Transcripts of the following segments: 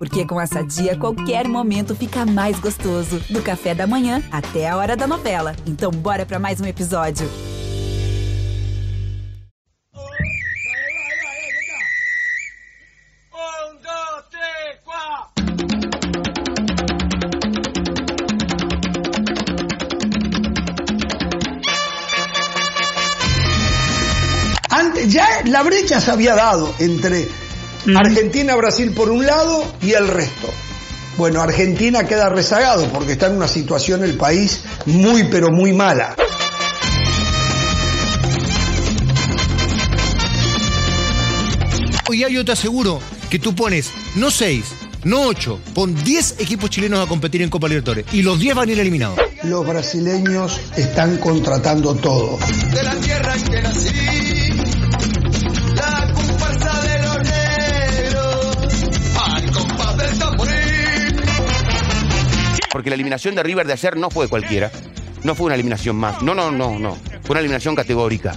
Porque com essa dia, qualquer momento fica mais gostoso. Do café da manhã até a hora da novela. Então, bora para mais um episódio. Antes, ya la brecha se había dado entre Argentina, Brasil por un lado y el resto. Bueno, Argentina queda rezagado porque está en una situación el país muy pero muy mala. Hoy yo te aseguro que tú pones no seis, no ocho, pon 10 equipos chilenos a competir en Copa Libertadores y los 10 van a ir eliminados. Los brasileños están contratando todo. de la tierra en que nací. Porque la eliminación de River de ayer no fue cualquiera. No fue una eliminación más. No, no, no, no. Fue una eliminación categórica.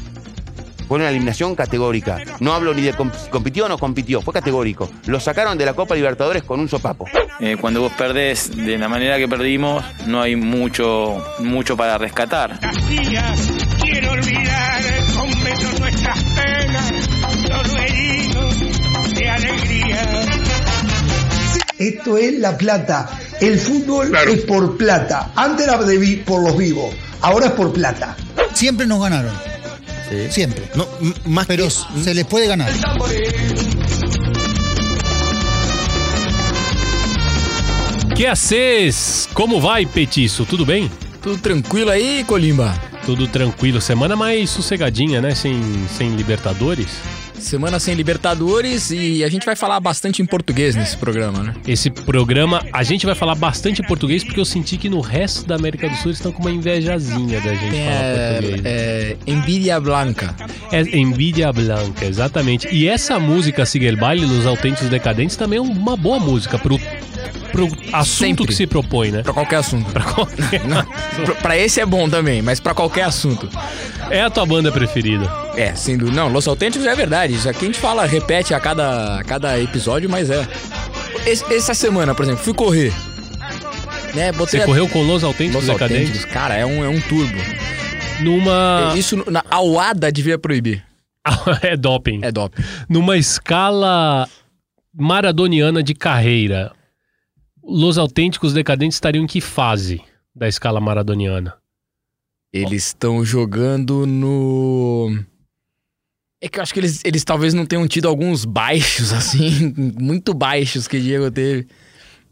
Fue una eliminación categórica. No hablo ni de compitió o no compitió. Fue categórico. Lo sacaron de la Copa Libertadores con un sopapo. Eh, cuando vos perdés de la manera que perdimos, no hay mucho, mucho para rescatar. Quiero olvidar con besos nuestras penas, solo heridos de alegría. Esto es la plata. El fútbol es por plata. Antes era de vi- por los vivos. Ahora es por plata. Siempre nos ganaron. Siempre. No, más Pero se les puede ganar. Que acês? Como vai, Petiço? Tudo bem? Tudo tranquilo aí, Colimba? Tudo tranquilo. Semana mais sossegadinha, né? Sem, sem Libertadores. Semana sem Libertadores e a gente vai falar bastante em português nesse programa, né? Esse programa, a gente vai falar bastante em português porque eu senti que no resto da América do Sul eles estão com uma invejazinha da gente Tem falar é, português. é, Envidia Blanca. É Envidia Blanca, exatamente. E essa música Siga el Baile dos Autênticos Decadentes também é uma boa música pro, pro assunto Sempre. que se propõe, né? Pra qualquer assunto. Pra qualquer- Não, pra esse é bom também, mas pra qualquer assunto. É a tua banda preferida. É, sem dúvida. Não, Los Autênticos é verdade. Isso aqui a gente fala, repete a cada, a cada episódio, mas é. Essa semana, por exemplo, fui correr. Né, Você a- correu com Los Autênticos Los Decadentes? Autênticos. Cara, é um, é um turbo. Numa. Isso na a UADA devia proibir. é doping. É doping. Numa escala maradoniana de carreira, Los Autênticos Decadentes estariam em que fase da escala maradoniana? Eles estão jogando no. É que eu acho que eles, eles talvez não tenham tido alguns baixos, assim, muito baixos que Diego teve.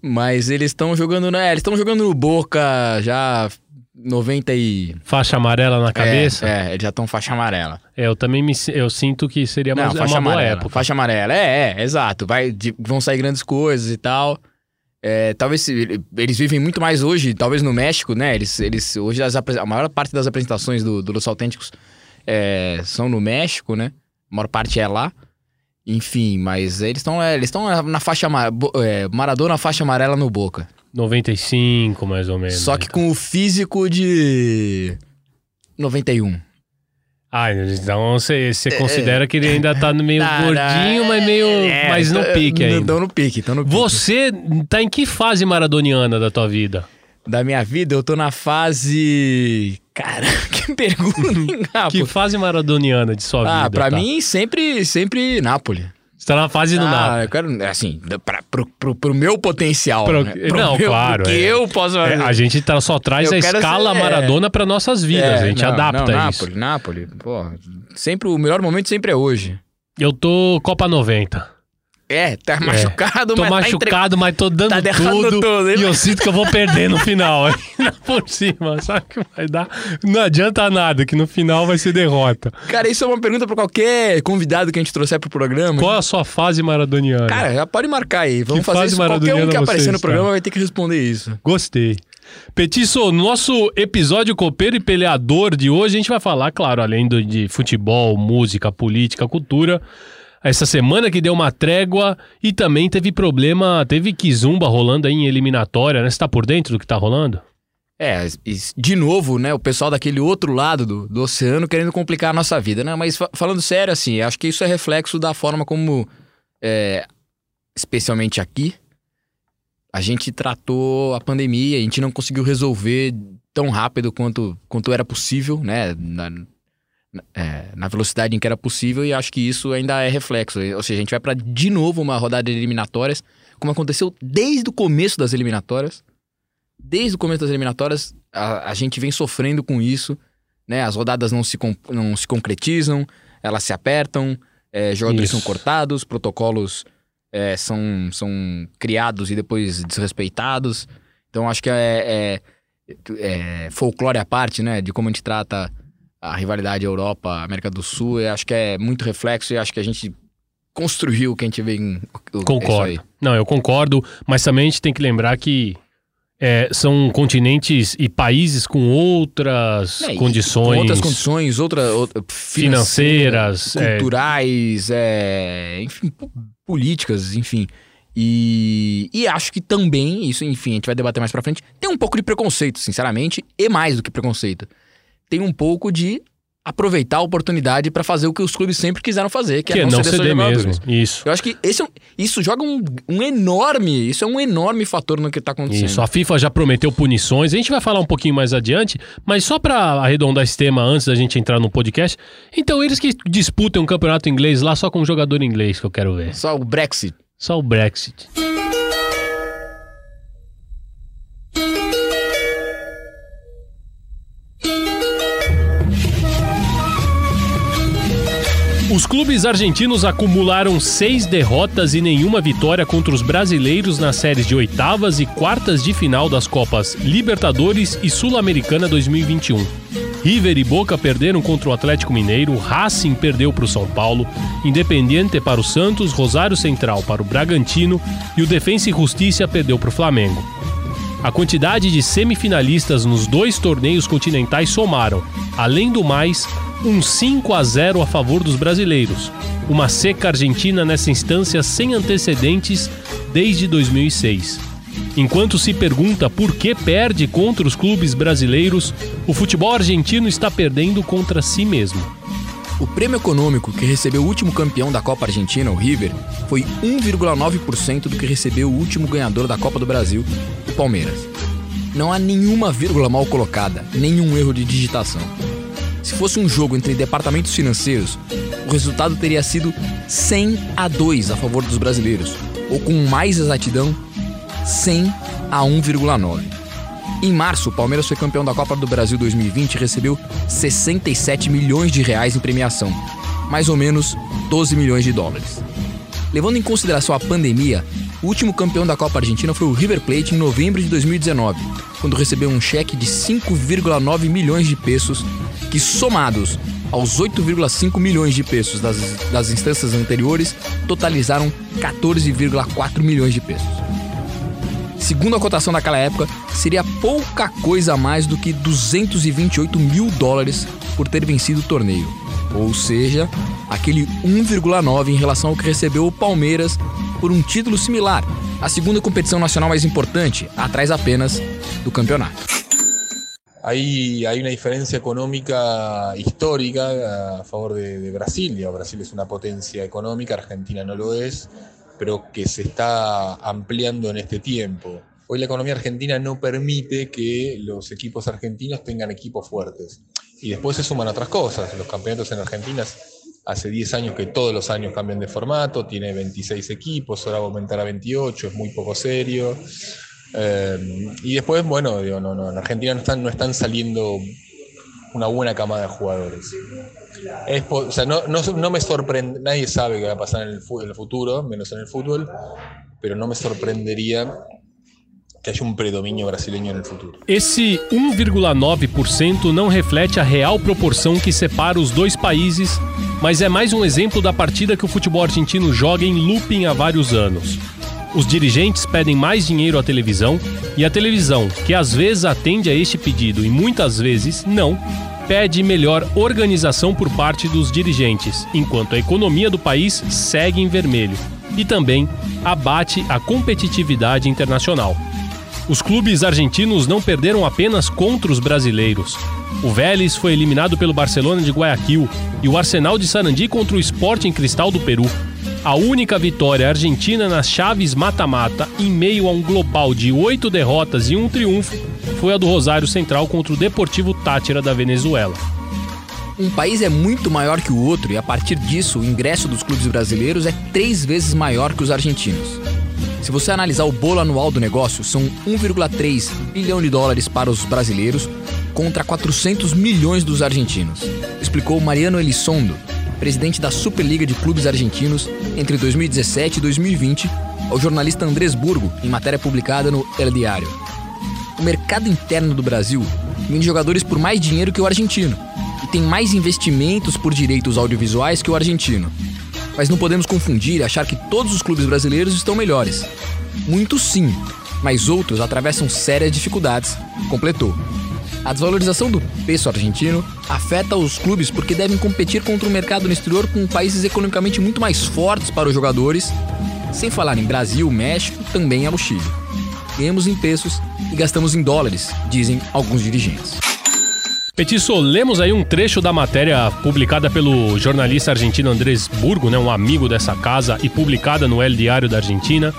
Mas eles estão jogando, né? Eles estão jogando no Boca já 90 e. Faixa amarela na cabeça? É, é eles já estão faixa amarela. É, eu também me, eu sinto que seria mais, não, é faixa uma boa amarela. época. Faixa amarela, é, é, exato. Vai, de- vão sair grandes coisas e tal. É, talvez eles vivem muito mais hoje, talvez no México, né? Eles, eles hoje as a maior parte das apresentações do, do Los Autênticos é, são no México, né? A maior parte é lá. Enfim, mas eles estão eles estão na faixa é, Maradona faixa amarela no Boca. 95, mais ou menos. Só que com o físico de 91. Ah, então você você considera que ele ainda tá no meio Tá, gordinho, mas meio. É, mas no pique não- ainda. Tão no pique, no pique. Você tá em que fase maradoniana da tua vida? da minha vida, eu tô na fase. Cara, que pergunta, hein? Que fase maradoniana de sua Ah, vida? pra tá? mim, sempre, sempre Nápoles. Você tá na fase do ah, nada. eu quero, assim, pra, pro, pro, pro meu potencial. Pro- né? Pro não, meu- claro, pro que é. eu posso É, a gente tá, só traz Eu a escala ser- é. Maradona pra nossas vidas. É, a gente não, adapta não, isso. Nápoles, Nápoles, pô. Sempre, o melhor momento sempre é hoje. Eu tô Copa 90. É, tá machucado, Tô mas machucado, mas tô dando Tá tudo. tudo, e eu sinto que eu vou perder no final. Ainda por cima, sabe que vai dar? Não adianta nada, que no final vai ser derrota. Tá entre... Cara, isso é uma pergunta pra qualquer convidado que a gente trouxer pro programa. Qual é a sua fase maradoniana? Cara, já pode marcar aí. Vamos Que fazer fase isso. Qualquer um que aparecer no programa vai ter que responder isso. Gostei. Petiço, no nosso episódio copeiro e peleador de hoje, a gente vai falar, claro, além do, de futebol, música, política, cultura. Essa semana que deu uma trégua e também teve problema, teve Kizumba rolando aí em eliminatória, né? Você tá por dentro do que tá rolando? É, de novo, né, o pessoal daquele outro lado do, do oceano querendo complicar a nossa vida, né? Mas fa- falando sério, assim, acho que isso é reflexo da forma como, é, especialmente aqui, a gente tratou a pandemia, a gente não conseguiu resolver tão rápido quanto, quanto era possível, né? Na- é, na velocidade em que era possível, e acho que isso ainda é reflexo. Ou seja, a gente vai para de novo uma rodada de eliminatórias, como aconteceu desde o começo das eliminatórias. Desde o começo das eliminatórias, a, a gente vem sofrendo com isso, né? As rodadas não se, não se concretizam, elas se apertam, é, jogadores Isso. são cortados, protocolos é, são, são criados e depois desrespeitados. Então acho que é, é, é folclore à parte, né? De como a gente trata a rivalidade Europa, América do Sul. Eu acho que é muito reflexo e acho que a gente construiu o que a gente vem. Concordo. Não, eu concordo, mas também a gente tem que lembrar que é, são continentes e países com outras É, condições. Com outras condições, outra, outra Financeiras, é. culturais, é, enfim, po- políticas, enfim. E, e acho que também, isso, enfim, a gente vai debater mais pra frente, tem um pouco de preconceito, sinceramente, e mais do que preconceito. Tem um pouco de aproveitar a oportunidade pra fazer o que os clubes sempre quiseram fazer, que, que é é não, não ceder ceder mesmo. Isso. Eu acho que esse é isso joga um, um enorme, isso é um enorme fator no que tá acontecendo. Isso, a FIFA já prometeu punições. A gente vai falar um pouquinho mais adiante, mas só pra arredondar esse tema antes da gente entrar no podcast. Então, eles que disputam um campeonato inglês lá só com um jogador inglês que eu quero ver. Só o Brexit. Só o Brexit. Clubes argentinos acumularam seis derrotas e nenhuma vitória contra os brasileiros nas séries de oitavas e quartas de final das Copas Libertadores e Sul-Americana 2021. River e Boca perderam contra o Atlético Mineiro, Racing perdeu para o São Paulo, Independiente para o Santos, Rosário Central para o Bragantino e o Defensa e Justiça perdeu para o Flamengo. A quantidade de semifinalistas nos dois torneios continentais somaram, além do mais, um 5 a 0 a favor dos brasileiros. Uma seca argentina nessa instância sem antecedentes desde 2006. Enquanto se pergunta por que perde contra os clubes brasileiros, o futebol argentino está perdendo contra si mesmo. O prêmio econômico que recebeu o último campeão da Copa Argentina, o River, foi 1,9% do que recebeu o último ganhador da Copa do Brasil, o Palmeiras. Não há nenhuma vírgula mal colocada, nenhum erro de digitação. Se fosse um jogo entre departamentos financeiros, o resultado teria sido 100 a 2 a favor dos brasileiros, ou com mais exatidão, 100 a 1,9. Em março, o Palmeiras foi campeão da Copa do Brasil 2020 e recebeu 67 milhões de reais em premiação, mais ou menos 12 milhões de dólares. Levando em consideração a pandemia, o último campeão da Copa Argentina foi o River Plate em novembro de 2019, quando recebeu um cheque de 5,9 milhões de pesos, que somados aos 8,5 milhões de pesos das, das instâncias anteriores, totalizaram 14,4 milhões de pesos. Segundo a cotação daquela época, seria pouca coisa a mais do que 228 mil dólares por ter vencido o torneio. Ou seja, aquele 1,9 em relação ao que recebeu o Palmeiras por um título similar, a segunda competição nacional mais importante, atrás apenas do campeonato. Hay, hay una diferencia económica histórica a favor de, Brasil. Digo, Brasil es una potencia económica, Argentina no lo es, pero que se está ampliando en este tiempo. Hoy la economía argentina no permite que los equipos argentinos tengan equipos fuertes. Y después se suman otras cosas. Los campeonatos en Argentina hace 10 años que todos los años cambian de formato, tiene 26 equipos, ahora va a aumentar a 28, es muy poco serio. Eh, y después, bueno, digo, no, no, en Argentina no están, no están saliendo una buena camada de jugadores. Es o sea, no, no, no me sorprende, nadie sabe qué va a pasar en el, en el futuro, menos en el fútbol, pero no me sorprendería que haya un predominio brasileño en el futuro. Esse 1,9% não reflete a real proporção que separa os dois países, mas é mais um exemplo da partida que o futebol argentino joga em looping há vários anos. Os dirigentes pedem mais dinheiro à televisão e a televisão, que às vezes atende a este pedido e muitas vezes não, pede melhor organização por parte dos dirigentes, enquanto a economia do país segue em vermelho e também abate a competitividade internacional. Os clubes argentinos não perderam apenas contra os brasileiros. O Vélez foi eliminado pelo Barcelona de Guayaquil e o Arsenal de Sarandi contra o Sporting Cristal do Peru. A única vitória argentina nas chaves mata-mata, em meio a um global de oito derrotas e um triunfo, foi a do Rosário Central contra o Deportivo Tátira da Venezuela. Um país é muito maior que o outro e, a partir disso, o ingresso dos clubes brasileiros é três vezes maior que os argentinos. Se você analisar o bolo anual do negócio, são 1,3 bilhão de dólares para os brasileiros contra 400 milhões dos argentinos, explicou Mariano Elizondo, presidente da Superliga de Clubes Argentinos entre 2017 e 2020, ao jornalista Andrés Burgo, em matéria publicada no El Diário. O mercado interno do Brasil vende jogadores por mais dinheiro que o argentino e tem mais investimentos por direitos audiovisuais que o argentino. Mas não podemos confundir e achar que todos os clubes brasileiros estão melhores. Muitos sim, mas outros atravessam sérias dificuldades, completou. A desvalorização do peso argentino afeta os clubes porque devem competir contra o mercado no exterior com países economicamente muito mais fortes para os jogadores, sem falar em Brasil, México, também é o Chile. Ganhamos em pesos e gastamos em dólares, dizem alguns dirigentes. Petiço, lemos aí um trecho da matéria publicada pelo jornalista argentino Andrés Burgo, né, um amigo dessa casa, e publicada no El Diário da Argentina.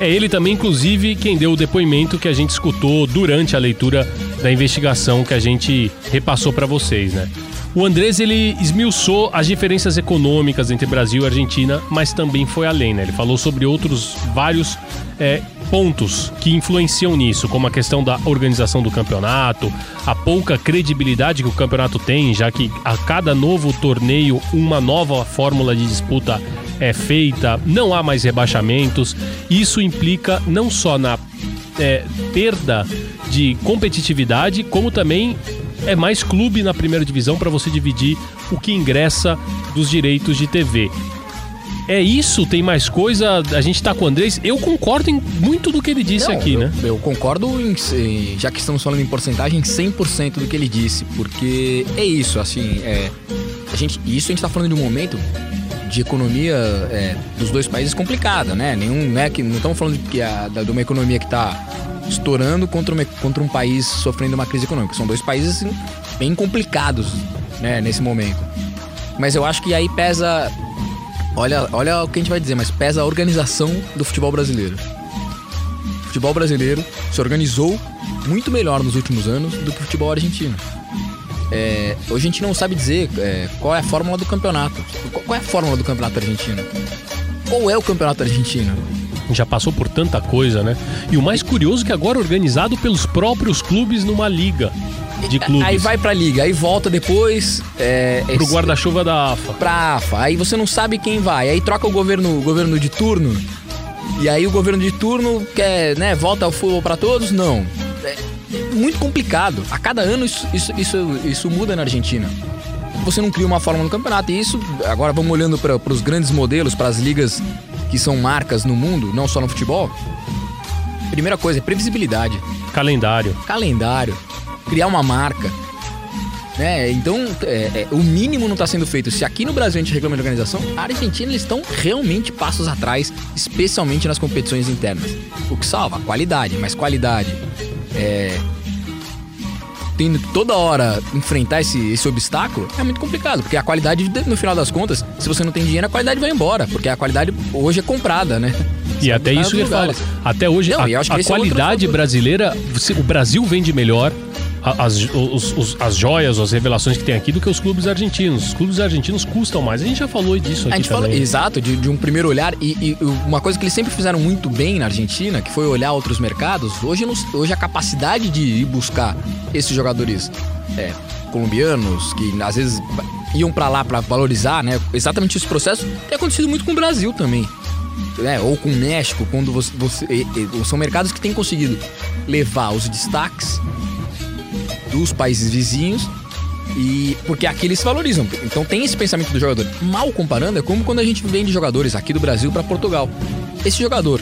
É ele também, inclusive, quem deu o depoimento que a gente escutou durante a leitura da investigação que a gente repassou para vocês, né? O Andrés ele esmiuçou as diferenças econômicas entre Brasil e Argentina, mas também foi além, né? Ele falou sobre outros vários é, pontos que influenciam nisso, como a questão da organização do campeonato, a pouca credibilidade que o campeonato tem, já que a cada novo torneio uma nova fórmula de disputa é feita, não há mais rebaixamentos. Isso implica não só na é, perda de competitividade, como também é mais clube na primeira divisão para você dividir o que ingressa dos direitos de TV. É isso? Tem mais coisa? A gente tá com o Andrés. Eu concordo em muito do que ele disse Não, aqui, eu, né? Eu concordo, em, já que estamos falando em porcentagem, 100% do que ele disse, porque é isso, assim, é, a gente, isso a gente tá falando de um momento de economia é, dos dois países complicada, né? Nenhum, né, que não estamos falando de, que a, de uma economia que tá estourando contra, uma, contra um país sofrendo uma crise econômica. São dois países assim, bem complicados, né, nesse momento. Mas eu acho que aí pesa Olha, olha o que a gente vai dizer, mas pesa a organização do futebol brasileiro. O futebol brasileiro se organizou muito melhor nos últimos anos do que o futebol argentino. É, hoje a gente não sabe dizer é, qual é a fórmula do campeonato. Qual, é a fórmula do campeonato argentino? Qual é o campeonato argentino? Já passou por tanta coisa, né? E o mais curioso é que agora é organizado pelos próprios clubes numa liga de clubes. Aí vai pra liga, aí volta depois. É, Pro guarda-chuva da AFA. pra AFA. Aí você não sabe quem vai. Aí troca o governo, o governo de turno. E aí o governo de turno quer, né, volta ao futebol pra todos? Não. É muito complicado. A cada ano isso, isso, isso, isso muda na Argentina. Você não cria uma fórmula no campeonato. E isso, agora vamos olhando para os grandes modelos, para as ligas que são marcas no mundo, não só no futebol. Primeira coisa é previsibilidade Calendário. calendário, criar uma marca. Né? Então, é, é, o mínimo não está sendo feito. Se aqui no Brasil a gente reclama de organização, a Argentina eles estão realmente passos atrás, especialmente nas competições internas. O que salva? Qualidade, mas qualidade. É, tendo toda hora enfrentar esse, esse obstáculo é muito complicado, porque a qualidade, no final das contas, se você não tem dinheiro, a qualidade vai embora, porque a qualidade hoje é comprada, né? E até isso que ele fala. Até hoje, Não, a, a é qualidade fator. brasileira, o Brasil vende melhor as, os- os- as joias, as revelações que tem aqui do que os clubes argentinos. Os clubes argentinos custam mais. A gente já falou disso aqui A gente fala, também. exato, de, de um primeiro olhar. E, e uma coisa que eles sempre fizeram muito bem na Argentina, que foi olhar outros mercados, hoje, hoje a capacidade de ir buscar esses jogadores é, colombianos, que às vezes iam pra lá pra valorizar, né? Exatamente esse processo tem acontecido muito com o Brasil também. Né? Ou com o México, quando você. você- são mercados que têm conseguido levar os destaques dos países vizinhos e porque aqui eles se valorizam. Então tem esse pensamento do jogador. Mal comparando, é como quando a gente vende jogadores aqui do Brasil para Portugal. Esse jogador,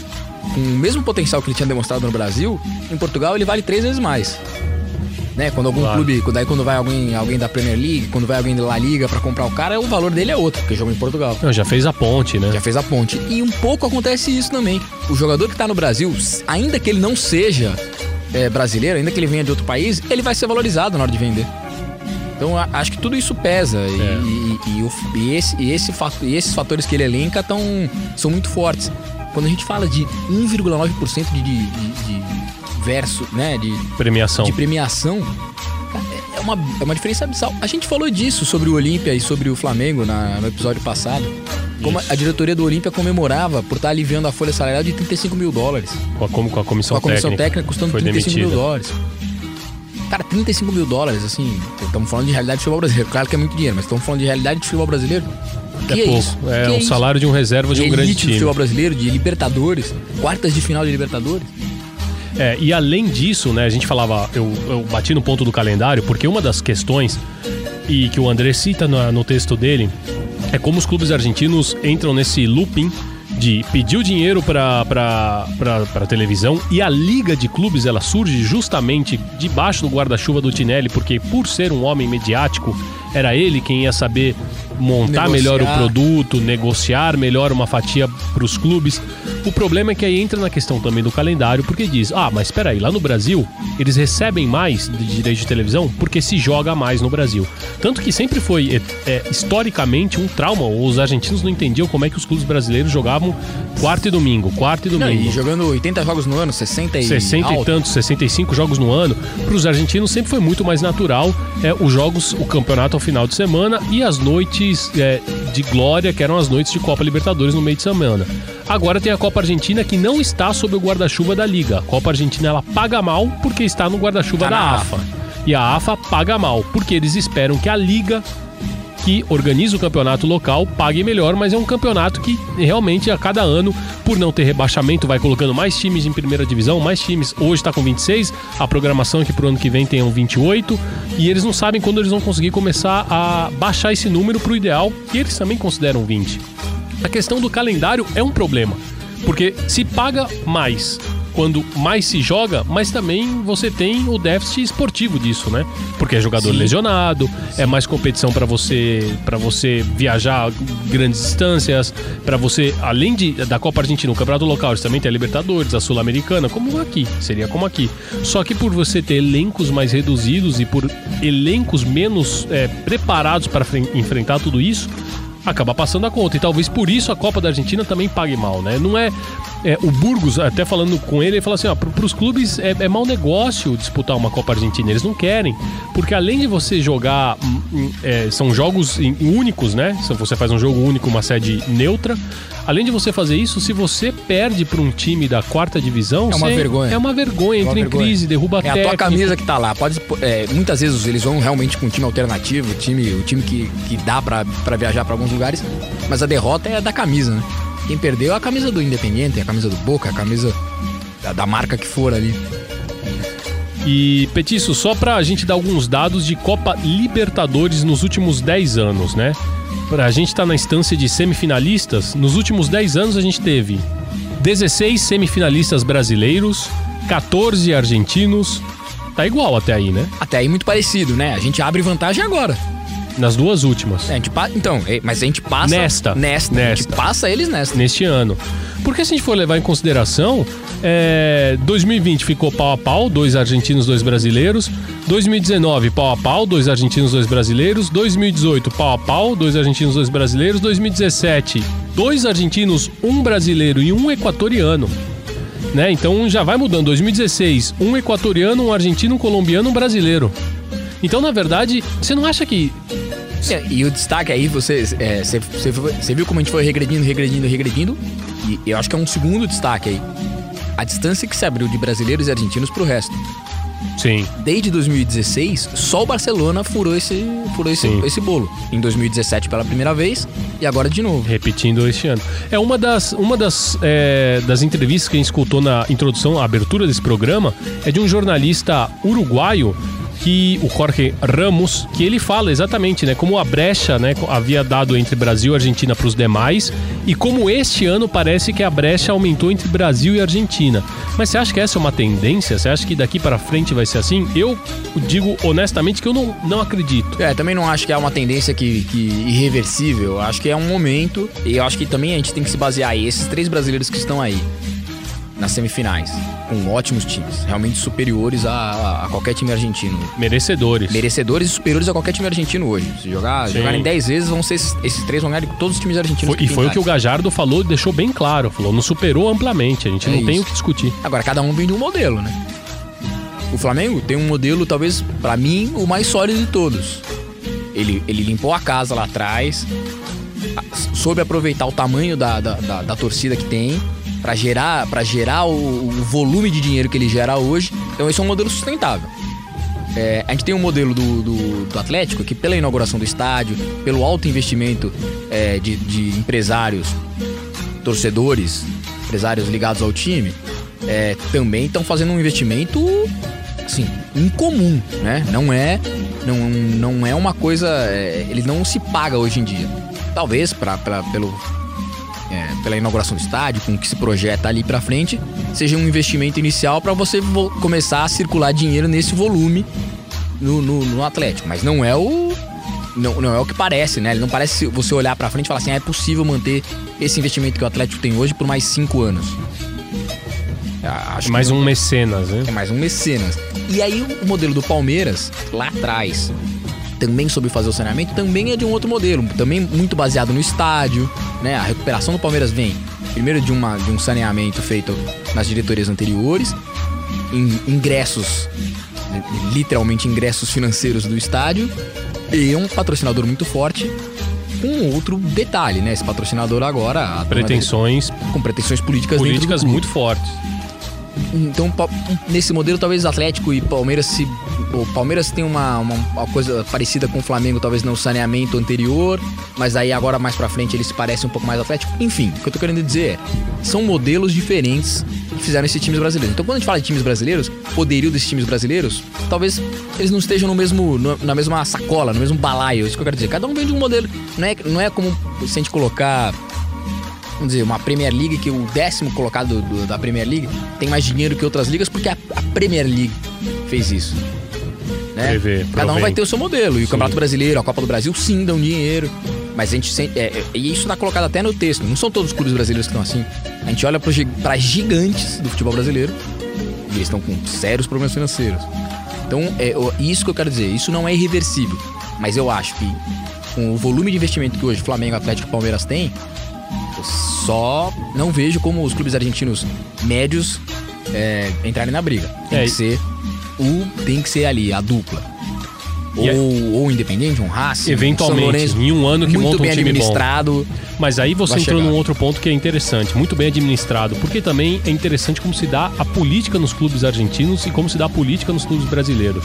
com o mesmo potencial que ele tinha demonstrado no Brasil, em Portugal ele vale três vezes mais. Né? Quando algum Claro. clube, daí quando vai alguém, alguém da Premier League, quando vai alguém da La Liga para comprar o cara, o valor dele é outro, porque joga em Portugal. Não, já fez a ponte, né? Já fez a ponte. E um pouco acontece isso também. O jogador que tá no Brasil, ainda que ele não seja é, brasileiro, ainda que ele venha de outro país, ele vai ser valorizado na hora de vender. Então acho que tudo isso pesa. E- É. E, e o- e esse, e, esse fato, e esses fatores que ele elenca tão, são muito fortes. Quando a gente fala de 1,9% de, de, de, de verso, né? De, Premiação. de premiação, cara, é uma, é uma diferença abissal. A gente falou disso sobre o Olímpia e sobre o Flamengo na- no episódio passado. Como a, diretoria do Olímpia comemorava por estar aliviando a folha salarial de 35 mil dólares. Com a, como com a comissão, Com a comissão técnica. técnica, custando Foi 35 mil demitida. dólares. Cara, 35 mil dólares, assim, estamos falando de realidade de futebol brasileiro. Claro que é muito dinheiro, mas estamos falando de realidade de futebol brasileiro. Que É pouco. isso? É Que um isso? salário de um reserva de um elite grande time. futebol brasileiro, de Libertadores, quartas de final de Libertadores. É, e além disso, né, a gente falava, eu, eu bati no ponto do calendário, porque uma das questões, e que o André cita na- no texto dele, é como os clubes argentinos entram nesse looping de pedir o dinheiro para para televisão e a liga de clubes ela surge justamente debaixo do guarda-chuva do Tinelli, porque por ser um homem mediático, era ele quem ia saber montar Negociar. melhor o produto, negociar melhor uma fatia para os clubes. O problema é que aí entra na questão também do calendário, porque diz: ah, mas espera aí, lá no Brasil eles recebem mais de direito de televisão porque se joga mais no Brasil. Tanto que sempre foi é, é, historicamente um trauma. Os argentinos não entendiam como é que os clubes brasileiros jogavam quarta e domingo, quarta e Não, domingo. e jogando 80 jogos no ano, 60 e 60 e tantos, 65 jogos no ano. Para os argentinos sempre foi muito mais natural é, os jogos, o campeonato ao final de semana e as noites é, de glória, que eram as noites de Copa Libertadores no meio de semana. Agora tem a Copa Argentina que não está sob o guarda-chuva da Liga. A Copa Argentina ela paga mal porque está no guarda-chuva Tá da na AFA. E a AFA paga mal porque eles esperam que a Liga que organiza o campeonato local pague melhor, mas é um campeonato que realmente a cada ano, por não ter rebaixamento, vai colocando mais times em primeira divisão, mais times. Hoje está com 26, a programação é que pro ano que vem tenham 28, e eles não sabem quando eles vão conseguir começar a baixar esse número pro ideal, que eles também consideram 20. A questão do calendário é um problema, porque se paga mais quando mais se joga, mas também você tem o déficit esportivo disso, né? Porque é jogador Sim. lesionado, é mais competição para você para você viajar grandes distâncias, para você além de da Copa Argentina, o campeonato local, você também tem a Libertadores, a Sul-Americana, como aqui, seria como aqui. Só que por você ter elencos mais reduzidos e por elencos menos é, preparados para fren- enfrentar tudo isso, acaba passando a conta. E talvez por isso a Copa da Argentina também pague mal, né? Não é. É, o Burgos, até falando com ele, ele fala assim: ó, para os clubes é, é mau negócio disputar uma Copa Argentina. Eles não querem. Porque além de você jogar. hum, hum, é, são jogos em- únicos, né? Se você faz um jogo único, uma sede neutra. Além de você fazer isso, se você perde para um time da quarta divisão, É uma você- vergonha. É uma vergonha, É uma entra em vergonha. crise, derruba É a tua camisa que tá lá. Pode, é, muitas vezes eles vão realmente com um time alternativo, o time, o time que, que dá pra viajar pra alguns lugares, mas a derrota é da camisa, né? Quem perdeu é a camisa do Independiente, a camisa do Boca, a camisa da, da marca que for ali. E, Petiço, só pra gente dar alguns dados de Copa Libertadores nos últimos 10 anos, né? Pra gente estar na instância de semifinalistas, nos últimos 10 anos a gente teve 16 semifinalistas brasileiros, 14 argentinos. Tá igual até aí, né? Até aí muito parecido, né? A gente abre vantagem agora. Nas duas últimas. É, a gente pa- Então, mas a gente passa. Nesta. Nesta. A gente Nesta. passa eles nesta. neste ano. Porque se a gente for levar em consideração, é, 2020 ficou pau a pau, dois argentinos, dois brasileiros. 2019, pau a pau, dois argentinos, dois brasileiros. 2018, pau a pau, dois argentinos, dois brasileiros. 2017, dois argentinos, um brasileiro e um equatoriano. Né? Então já vai mudando. 2016, um equatoriano, um argentino, um colombiano, um brasileiro. Então, na verdade, você não acha que E o destaque aí, você, é, você, você, viu como a gente foi regredindo, regredindo, regredindo. E eu acho que é um segundo destaque aí. A distância que se abriu de brasileiros e argentinos pro resto. Sim. Desde 2016, só o Barcelona furou esse, furou esse, Sim. esse bolo. Em 2017 pela primeira vez e agora de novo. repetindo este ano. É uma das, uma das, é, das entrevistas que a gente escutou na introdução, a abertura desse programa, é de um jornalista uruguaio que o Jorge Ramos, que ele fala exatamente, né, como a brecha, né, havia dado entre Brasil e Argentina para os demais e como este ano parece que a brecha aumentou entre Brasil e Argentina. Mas você acha que essa é uma tendência? Você acha que daqui para frente vai ser assim? Eu digo honestamente que eu não, não acredito. É, também não acho que é uma tendência que, que irreversível. Acho que é um momento. E eu acho que também a gente tem que se basear. Esses três brasileiros que estão aí. Nas semifinais, com ótimos times, realmente superiores a, a- qualquer time argentino. Merecedores. Merecedores e superiores a qualquer time argentino hoje. Se jogar, Sim. jogarem 10 vezes, vão ser esses, esses três vão ganhar de todos os times argentinos. Foi- e foi o que o. Gajardo falou e deixou bem claro. Falou, não superou amplamente. A gente É não tem isso. o que discutir. Agora, cada um vem de um modelo, né? O Flamengo tem um modelo, talvez, pra mim, o mais sólido de todos. Ele, ele limpou a casa lá atrás, soube aproveitar o tamanho da, da, da- da torcida que tem pra gerar, pra gerar o, o volume de dinheiro que ele gera hoje. Então, esse é um modelo sustentável. É, a gente tem um modelo do, do, do Atlético que, pela inauguração do estádio, pelo alto investimento é, de, de empresários, torcedores, empresários ligados ao time, é, também estão fazendo um investimento, assim, incomum, né? Não é, não, não é uma coisa, é, ele não se paga hoje em dia. Talvez pra, pra- pelo, é, pela inauguração do estádio, com o que se projeta ali pra frente, seja um investimento inicial para você vo- começar a circular dinheiro nesse volume no, no, no Atlético. Mas não é o. Não, não é o que parece, né? Ele não parece você olhar pra frente e falar assim: ah, é possível manter esse investimento que o Atlético tem hoje por mais cinco anos. Ah, Acho que Mais não- um mecenas, né? é mais um mecenas. E aí o modelo do Palmeiras, lá atrás, também soube fazer o saneamento, também é de um outro modelo, também muito baseado no estádio, né? A recuperação do Palmeiras vem primeiro de, uma, de um saneamento feito nas diretorias anteriores, em ingressos, literalmente ingressos financeiros do estádio, e um patrocinador muito forte. Com outro detalhe, né? Esse patrocinador agora. Pretensões dele- com pretensões políticas políticas muito fortes. Então, nesse modelo, talvez Atlético e Palmeiras se. O Palmeiras tem uma, uma, uma coisa parecida com o Flamengo, talvez no saneamento anterior, mas aí agora mais pra frente eles se parecem um pouco mais Atlético. Enfim, o que eu tô querendo dizer é: são modelos diferentes que fizeram esses times brasileiros. Então, quando a gente fala de times brasileiros, poderio desses times brasileiros, talvez eles não estejam no mesmo, no- na mesma sacola, no mesmo balaio. Isso que eu quero dizer. Cada um vem de um modelo. Não é, não é como se a gente colocar vamos dizer, uma Premier League que o décimo colocado do- da Premier League tem mais dinheiro que outras ligas porque a, a Premier League fez isso. Né? Prevê, Cada um vai ter o seu modelo. E o Sim. Campeonato Brasileiro, a Copa do Brasil, sim, dão dinheiro. Mas a gente sente. é, é, e isso tá colocado até no texto. Não são todos os clubes brasileiros que estão assim. A gente olha para gigantes do futebol brasileiro e eles estão com sérios problemas financeiros. Então, é o- isso que eu quero dizer. Isso não é irreversível. Mas eu acho que com o volume de investimento que hoje Flamengo, Atlético e Palmeiras têm, eu só não vejo como os clubes argentinos médios é, entrarem na briga. Tem É, que ser o tem que ser ali a dupla. Ou, é- ou Independente, um Racing, um Eventualmente, São Lourenço, em um ano que muito monta um bem time bom. administrado. Mas aí você entrou chegar. num outro ponto que é interessante, muito bem administrado, porque também é interessante como se dá a política nos clubes argentinos e como se dá a política nos clubes brasileiros.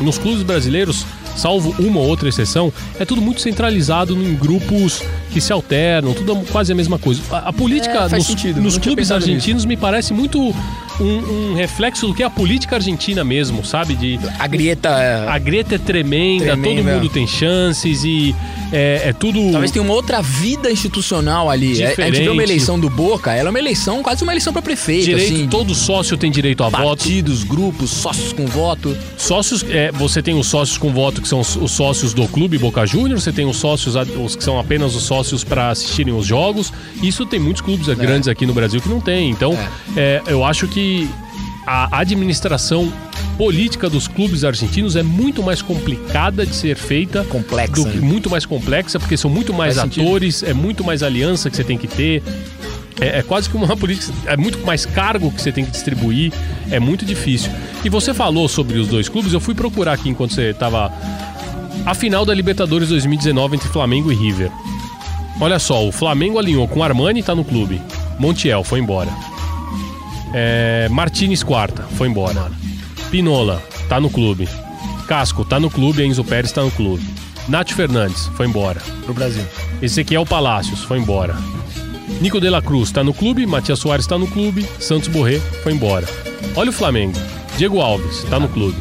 Nos clubes brasileiros, salvo uma ou outra exceção, é tudo muito centralizado em grupos que se alternam, tudo é quase a mesma coisa. A, a política É, nos, sentido, nos clubes argentinos me parece muito um, um reflexo do que é a política argentina mesmo, sabe? De A grieta. é, a Greta é tremenda, Tremenda. todo mundo tem chances e é, é tudo. Talvez tenha uma outra vida institucional ali. É, A gente vê uma Diferente. eleição do Boca, ela é uma eleição, quase uma eleição pra prefeito, direito, assim. todo sócio tem direito a voto. Partidos, grupos, sócios com voto. Sócios, é, você tem os sócios com voto que são os, os sócios do clube Boca Júnior, você tem os sócios, os que são apenas os sócios para assistirem os jogos. Isso tem muitos clubes grandes aqui no Brasil que não tem. Então, é, eu acho que a administração política dos clubes argentinos é muito mais complicada de ser feita, Complexa, do que- né? muito mais complexa, porque são muito mais Faz sentido. atores, é muito mais aliança que você tem que ter. É, é quase que uma política, é muito mais cargo que você tem que distribuir, é muito difícil. E você falou sobre os dois clubes, eu fui procurar aqui enquanto você estava. A final da Libertadores 2019 entre Flamengo e River. Olha só, o Flamengo alinhou com Armani, tá no clube. Montiel foi embora. É, Martinez quarta, foi embora. Pinola, tá no clube. Casco, tá no clube, Enzo Pérez tá no clube. Nath Fernandes, foi embora. Pro Brasil. Ezequiel Palácios, foi embora. Nico de la Cruz tá no clube, Matias Soares tá no clube, Santos Borré foi embora. Olha o Flamengo. Diego Alves tá no clube.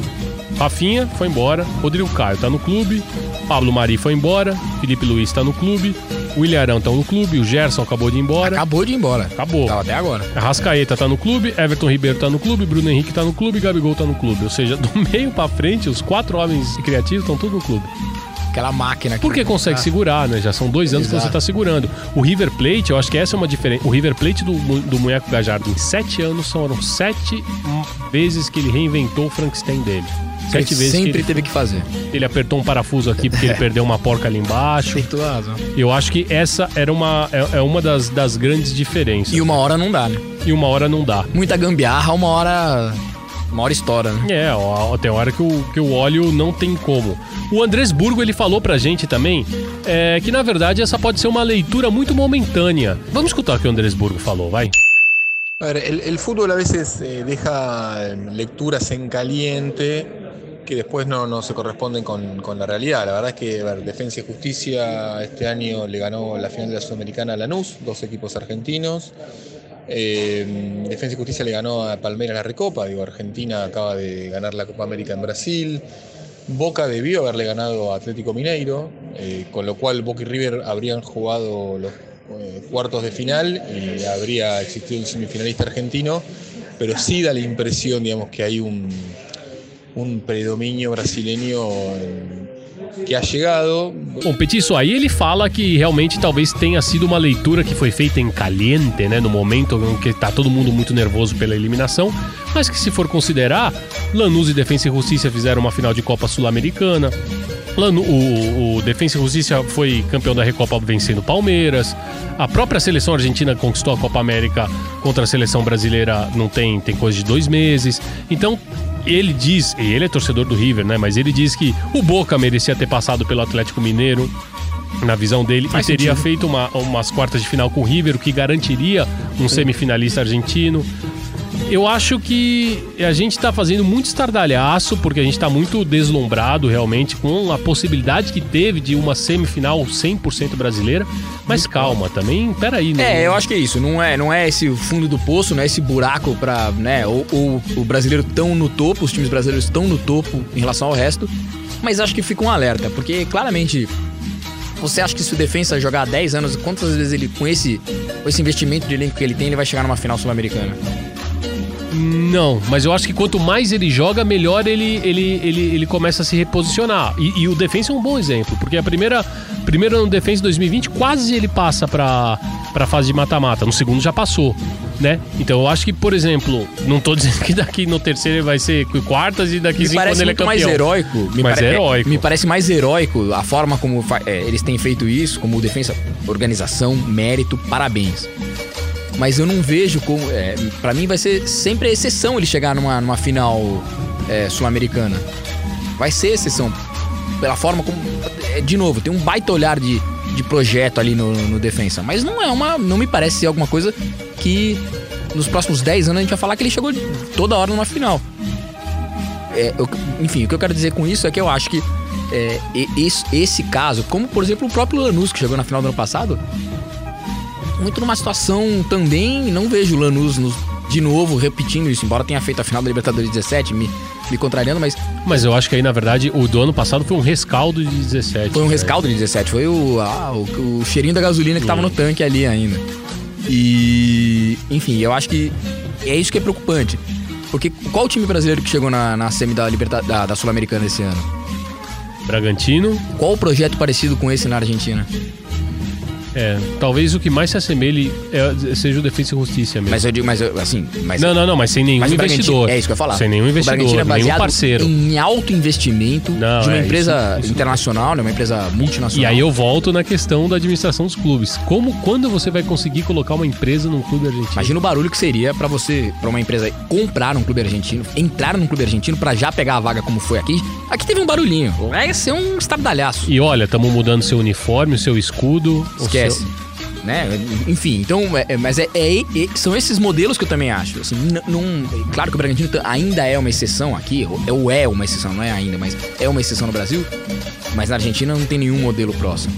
Rafinha foi embora, Rodrigo Caio tá no clube, Pablo Mari foi embora, Felipe Luiz tá no clube, William Arão tá no clube, o Gerson acabou de ir embora. Acabou de ir embora. Acabou. Tava até agora. Arrascaeta tá no clube, Everton Ribeiro tá no clube, Bruno Henrique tá no clube, Gabigol tá no clube. Ou seja, do meio pra frente, os quatro homens criativos estão todos no clube. aquela máquina. que- Porque consegue Ah, segurar, né? Já são dois anos que Exato. você tá segurando. O River Plate, eu acho que essa é uma diferença. O River Plate do, do Munheco Gajardo, em sete anos, foram sete vezes que ele reinventou o Frankenstein dele. Ele Sete vezes sempre que ele, teve que fazer. ele apertou um parafuso aqui porque ele perdeu uma porca ali embaixo. Razão. Eu acho que essa era uma, é, é uma das, das grandes diferenças. E uma hora não dá, né? E uma hora não dá. Muita gambiarra, uma hora. Uma hora estoura, né? É, ó, tem hora que o, que o óleo não tem como. O Andrés Burgo, ele falou pra gente também é, que, na verdade, essa pode ser uma leitura muito momentânea. Vamos escutar o que o Andrés Burgo falou, vai. A ver, el, el fútbol a veces eh, deja eh, lecturas en caliente que después no, no se corresponden con, con la realidad. La verdad es que Defensa y Justicia este año le ganó la final de la Sudamericana a Lanús, dos equipos argentinos. Eh, Defensa y Justicia le ganó a Palmeiras la Recopa, digo, Argentina acaba de ganar la Copa América en Brasil. Boca debió haberle ganado a Atlético Mineiro, eh, con lo cual Boca y River habrían jugado los eh, cuartos de final y habría existido un semifinalista argentino, pero sí da la impresión, digamos, que hay un, un predominio brasileño eh, que ha llegado. Bom, Petiço, aí ele fala que realmente talvez tenha sido uma leitura que foi feita em caliente, né? No momento em que tá todo mundo muito nervoso pela eliminação, mas que se for considerar, Lanús e Defensa e Justiça fizeram uma final de Copa Sul-Americana. O, o Defensa e Justiça foi campeão da Recopa vencendo Palmeiras. A própria seleção argentina conquistou a Copa América contra a seleção brasileira não tem, tem coisa de dois meses. Então, ele diz, e ele é torcedor do River, né? Mas ele diz que o Boca merecia ter passado pelo Atlético Mineiro, na visão dele, Faz e teria sentido. feito uma, umas quartas de final com o River, o que garantiria um semifinalista argentino. Eu acho que a gente tá fazendo muito estardalhaço, porque a gente tá muito deslumbrado realmente com a possibilidade que teve de uma semifinal 100% brasileira. Mas calma, também, peraí, né? É, eu acho que é isso. Não é, não é esse fundo do poço, não é esse buraco pra, né? Ou, ou o brasileiro tão no topo, os times brasileiros estão no topo em relação ao resto. Mas acho que fica um alerta, porque claramente. Você acha que se o defensa jogar há 10 anos, quantas vezes ele, com esse, com esse investimento de elenco que ele tem, ele vai chegar numa final sul-americana? Não, mas eu acho que quanto mais ele joga, melhor ele, ele, ele, ele começa a se reposicionar. E, e o Defensa é um bom exemplo, porque a primeira, primeiro no Defensa 2020, quase ele passa pra, pra fase de mata-mata. No segundo já passou, né? Então eu acho que, por exemplo, não tô dizendo que daqui no terceiro ele vai ser quartas e daqui Me cinco quando ele é campeão. mais heróico. Me pare- é heróico. Me parece mais heróico a forma como fa- é, eles têm feito isso, como defesa, organização, mérito, parabéns. Mas eu não vejo como. É, para mim vai ser sempre a exceção ele chegar numa, numa final é, sul-americana. Vai ser exceção. Pela forma como. é, De novo, tem um baita olhar de, de projeto ali no, no defensa. Mas não é uma. Não me parece ser alguma coisa que nos próximos 10 anos a gente vai falar que ele chegou toda hora numa final. É, eu- enfim, o que eu quero dizer com isso é que eu acho que é, esse, esse caso, como por exemplo o próprio Lanús, que chegou na final do ano passado, muito numa situação também, não vejo o Lanús nos- de novo repetindo isso, embora tenha feito a final da Libertadores 17, me, me contrariando, mas Mas eu acho que aí, na verdade, o do ano passado foi um rescaldo de 17. foi um né? rescaldo de 17, foi o, ah, o, o cheirinho da gasolina que tava no tanque ali ainda. E, enfim, eu acho que é isso que é preocupante. Porque qual o time brasileiro que chegou na, na semi da, Liberta, da, da Sul-Americana esse ano? Bragantino. Qual o projeto parecido com esse na Argentina? É, talvez o que mais se assemelhe é- seja o Defensa e Justiça mesmo. Mas eu digo, mas eu, assim, mas não, não, não, mas sem nenhum Mas investidor. É isso que eu ia falar. Sem nenhum investidor, é nenhum parceiro. em alto investimento Não, de uma é, empresa isso- isso- internacional, né, uma empresa multinacional. E aí eu volto na questão da administração dos clubes. Como, quando você vai conseguir colocar uma empresa num clube argentino? Imagina o barulho que seria pra você, pra uma empresa comprar um clube argentino, entrar num clube argentino pra já pegar a vaga como foi aqui. Aqui teve um barulhinho. Vai ser um estardalhaço. E olha, estamos mudando seu uniforme, o seu escudo. Esquece. Seu- Né? Enfim, então, é- é- mas é, é- é- são esses modelos que eu também acho. Assim, n- não, claro que o Bragantino ainda é uma exceção aqui, ou- é uma exceção, não é ainda, mas é uma exceção no Brasil. Mas na Argentina não tem nenhum modelo próximo.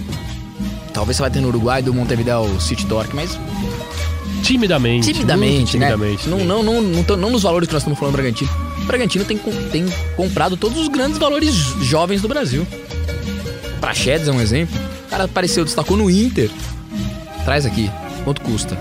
Talvez você vai ter no Uruguai do Montevideo City Torque, mas Timidamente. timidamente, né? timidamente. Não, não, não, não, não nos valores que nós estamos falando do Bragantino. O Bragantino tem, tem comprado todos os grandes valores jovens do Brasil. Praxedes é um exemplo. O cara apareceu, destacou no Inter. Traz aqui. Quanto custa?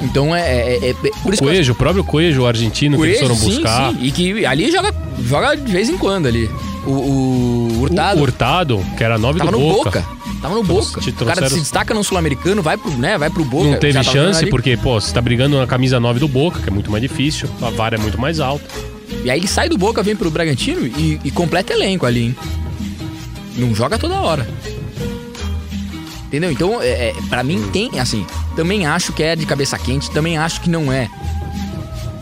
Então é. é, é- é- por isso que eu Coelho, o próprio Coelho, o argentino que eles Coelho, foram sim, buscar. sim. E que ali joga, joga de vez em quando ali. O, o Hurtado. O Hurtado, que era 9 Tava do no Boca. Boca. Tava no Boca. O cara se destaca no Sul-Americano, vai pro, né, vai pro Boca. Não teve chance, porque, pô, você tá brigando na camisa 9 do Boca, que é muito mais difícil, a vara é muito mais alta. E aí ele sai do Boca, vem pro Bragantino e, e completa elenco ali, hein? Não joga toda hora. Entendeu? Então, é, é, pra mim tem, assim, também acho que é de cabeça quente, também acho que não é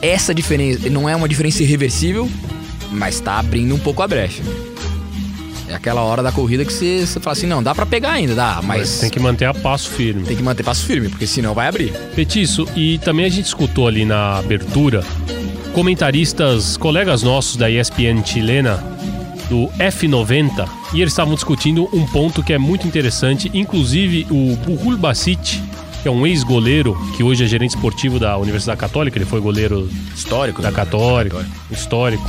essa diferença, não é uma diferença irreversível, mas tá abrindo um pouco a brecha. É aquela hora da corrida que você, você fala assim, não, dá pra pegar ainda, dá, mas Tem que manter a passo firme. tem que manter passo firme, porque senão vai abrir. Petiço, e também a gente escutou ali na abertura comentaristas, colegas nossos da ESPN chilena, do F90, e eles estavam discutindo um ponto que é muito interessante, inclusive o Buhul Basic, que é um ex-goleiro, que hoje é gerente esportivo da Universidade Católica, ele foi goleiro Histórico. da Católica, histórico.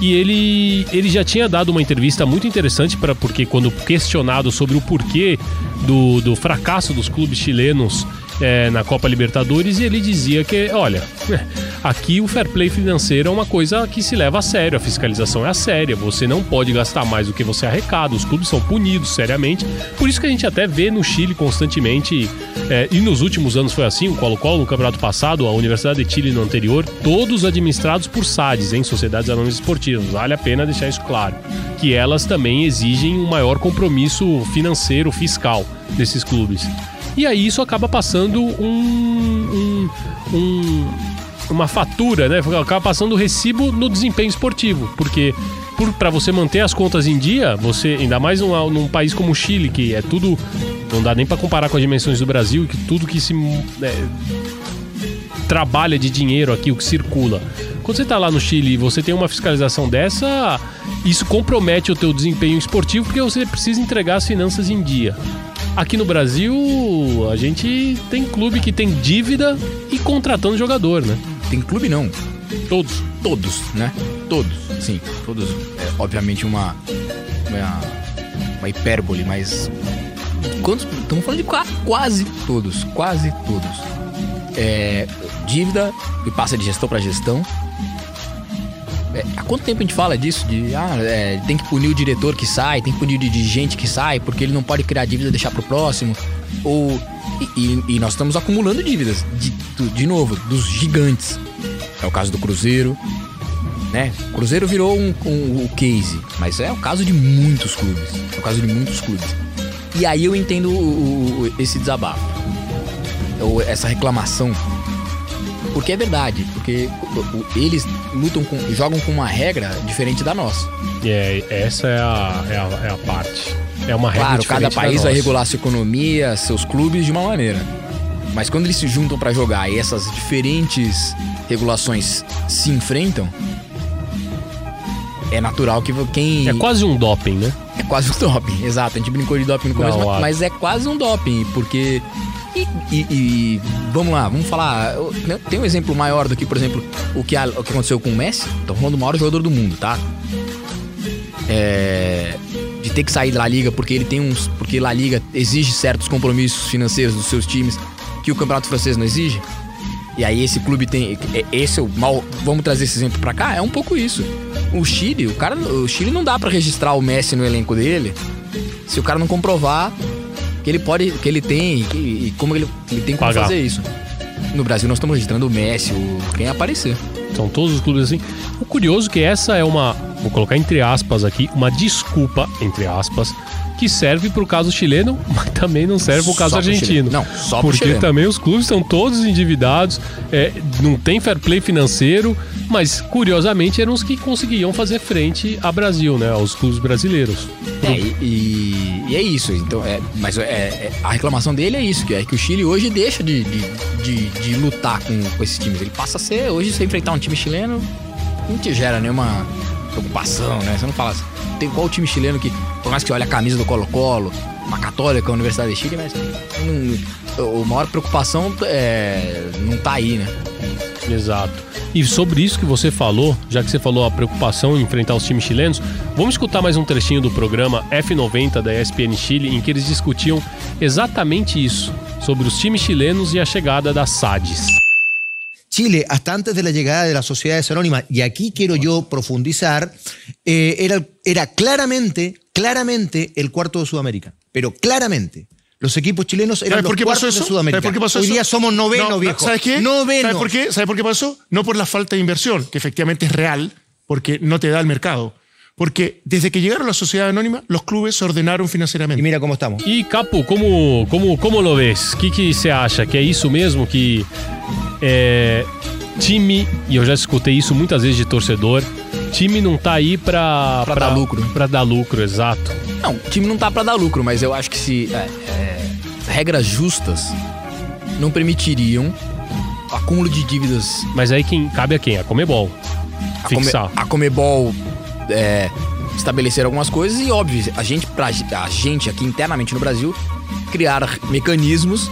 E ele, ele já tinha dado uma entrevista muito interessante para porque quando questionado sobre o porquê do, do fracasso dos clubes chilenos é, na Copa Libertadores, ele dizia que, olha, aqui o fair play financeiro é uma coisa que se leva a sério, a fiscalização é a séria, você não pode gastar mais do que você arrecada, os clubes são punidos seriamente. Por isso que a gente até vê no Chile constantemente, é, e nos últimos anos foi assim, o Colo-Colo no campeonato passado, a Universidade de Chile no anterior, todos administrados por SADs, em Sociedades Anônimas Esportivas. Vale a pena deixar isso claro. Que elas também exigem um maior compromisso financeiro, fiscal desses clubes. E aí isso acaba passando um, um- um- uma fatura, né? Acaba passando o recibo no desempenho esportivo, porque para você manter as contas em dia, você ainda mais num, num país como o Chile, que é tudo não dá nem para comparar com as dimensões do Brasil, que tudo que se é, trabalha de dinheiro aqui, o que circula. Quando você tá lá no Chile e você tem uma fiscalização dessa, isso compromete o teu desempenho esportivo porque você precisa entregar as finanças em dia. Aqui no Brasil, a gente tem clube que tem dívida e contratando jogador, né? Tem clube não. Todos. Todos, né? Todos, sim. Todos. É, obviamente uma, uma. Uma hipérbole, mas. Quantos. Estamos falando de qua- quase todos. Quase todos. É, dívida e passa de gestão para gestão. É, há quanto tempo a gente fala disso? De ah, é, tem que punir o diretor que sai, tem que punir o dirigente que sai, porque ele não pode criar dívida e deixar pro próximo. Ou. E, e- e nós estamos acumulando dívidas, de, de novo, dos gigantes. É o caso do Cruzeiro, né? O Cruzeiro virou um, um- o case, mas é o caso de muitos clubes. É o caso de muitos clubes. E aí eu entendo o- o- esse desabafo, ou essa reclamação. Porque é verdade, porque eles lutam com, jogam com uma regra diferente da nossa. E é, essa é a, é, a, é a parte. É uma regra Claro, cada país vai regular sua economia, seus clubes de uma maneira. Mas quando eles se juntam pra jogar e essas diferentes regulações se enfrentam, é natural que quem. É quase um doping, né? É quase um doping, exato. A gente brincou de doping no começo, Não, mas, mas é quase um doping, porque. E, e- e- vamos lá, vamos falar. né, Tem um exemplo maior do que, por exemplo, o que, a- o que aconteceu com o Messi. Tô falando do maior jogador do mundo, tá? É, de ter que sair da Liga porque ele tem uns. Porque La Liga exige certos compromissos financeiros dos seus times que o Campeonato Francês não exige. E aí esse clube tem. é- Esse é o mal. Vamos trazer esse exemplo pra cá? É um pouco isso. O Chile, o cara. O Chile não dá pra registrar o Messi no elenco dele se o cara não comprovar que ele pode. que ele tem. que- e como ele, ele tem como Pagar. fazer isso. No Brasil nós estamos registrando o Messi, o, quem aparecer. São todos os clubes assim. O curioso é que essa é uma, vou colocar entre aspas aqui, uma desculpa, entre aspas, que serve pro caso chileno, mas também não serve pro caso Só pro argentino. Não, só Porque também os clubes estão todos endividados, é, não tem fair play financeiro, mas curiosamente eram os que conseguiam fazer frente a Brasil, né? Aos clubes brasileiros. É, e, e- é isso. Então, é, mas é, é- a reclamação dele é isso, que é que o Chile hoje deixa de, de, de- de lutar com, com esses times. Ele passa a ser, hoje, se enfrentar um time chileno, não te gera nenhuma preocupação, né? Você não fala assim, tem qual time chileno que, por mais que olhe a camisa do Colo-Colo, uma católica, a Universidade de Chile, mas não, a maior preocupação é, não tá aí, né? Exato. E sobre isso que você falou, já que você falou a preocupação em enfrentar os times chilenos, vamos escutar mais um trechinho do programa F90 da ESPN Chile, em que eles discutiam exatamente isso, sobre os times chilenos e a chegada das SADs. Chile, hasta antes de la llegada de las sociedades anónimas, y aquí quiero yo profundizar, eh, era, era claramente, claramente el cuarto de Sudamérica. Pero claramente. Los equipos chilenos eran ¿Sabes los por qué pasó cuartos eso? de Sudamérica. ¿Sabes por qué pasó Hoy eso? día somos noveno, No, viejo. ¿Sabes qué? Noveno. ¿Sabes por qué? ¿Sabes por qué pasó? No por la falta de inversión, que efectivamente es real, porque no te da el mercado. Porque desde que llegaron a la sociedad anónima, los clubes se ordenaron financieramente. Y mira cómo estamos. E, Capo, como, como, como lo vês? O que, que você acha? Que é isso mesmo? Que é, time, e eu já escutei isso muitas vezes de torcedor, time não tá aí pra, Pra dar lucro. Pra dar lucro, exato. Não, time não tá pra dar lucro, mas eu acho que se é, é, regras justas não permitiriam acúmulo de dívidas. Mas aí quem cabe a quem? A Comebol. A, Come, Fixar. a Comebol é, estabelecer algumas coisas e, óbvio, a gente, pra, a gente aqui internamente no Brasil criar mecanismos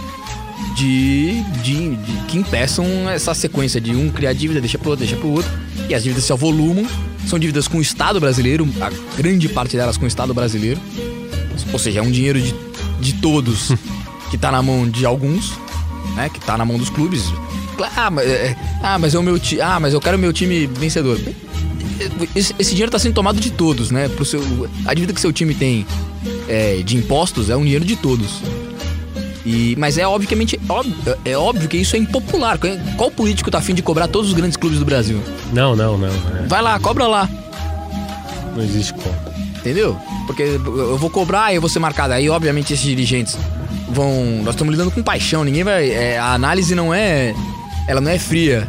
de, de, de- que impeçam essa sequência de um criar dívida, deixa pro outro, deixa pro outro, e as dívidas se avolumam. São dívidas com o Estado brasileiro, a grande parte delas com o Estado brasileiro. Ou seja, é um dinheiro de, de todos que tá na mão de alguns, né? Que tá na mão dos clubes. Ah, mas, é, ah, mas é o meu time. Ah, mas eu quero o meu time vencedor. Esse, esse dinheiro tá sendo tomado de todos, né? Pro seu, a dívida que seu time tem é, de impostos é um dinheiro de todos. E, mas é obviamente óbvio, é óbvio que isso é impopular. Qual político tá afim de cobrar todos os grandes clubes do Brasil? Não, não, não. é. Vai lá, cobra lá. Não existe como. Entendeu? Porque eu vou cobrar e eu vou ser marcado. Aí, obviamente, esses dirigentes vão. Nós estamos lidando com paixão. Ninguém vai. é, a análise não é. Ela não é fria.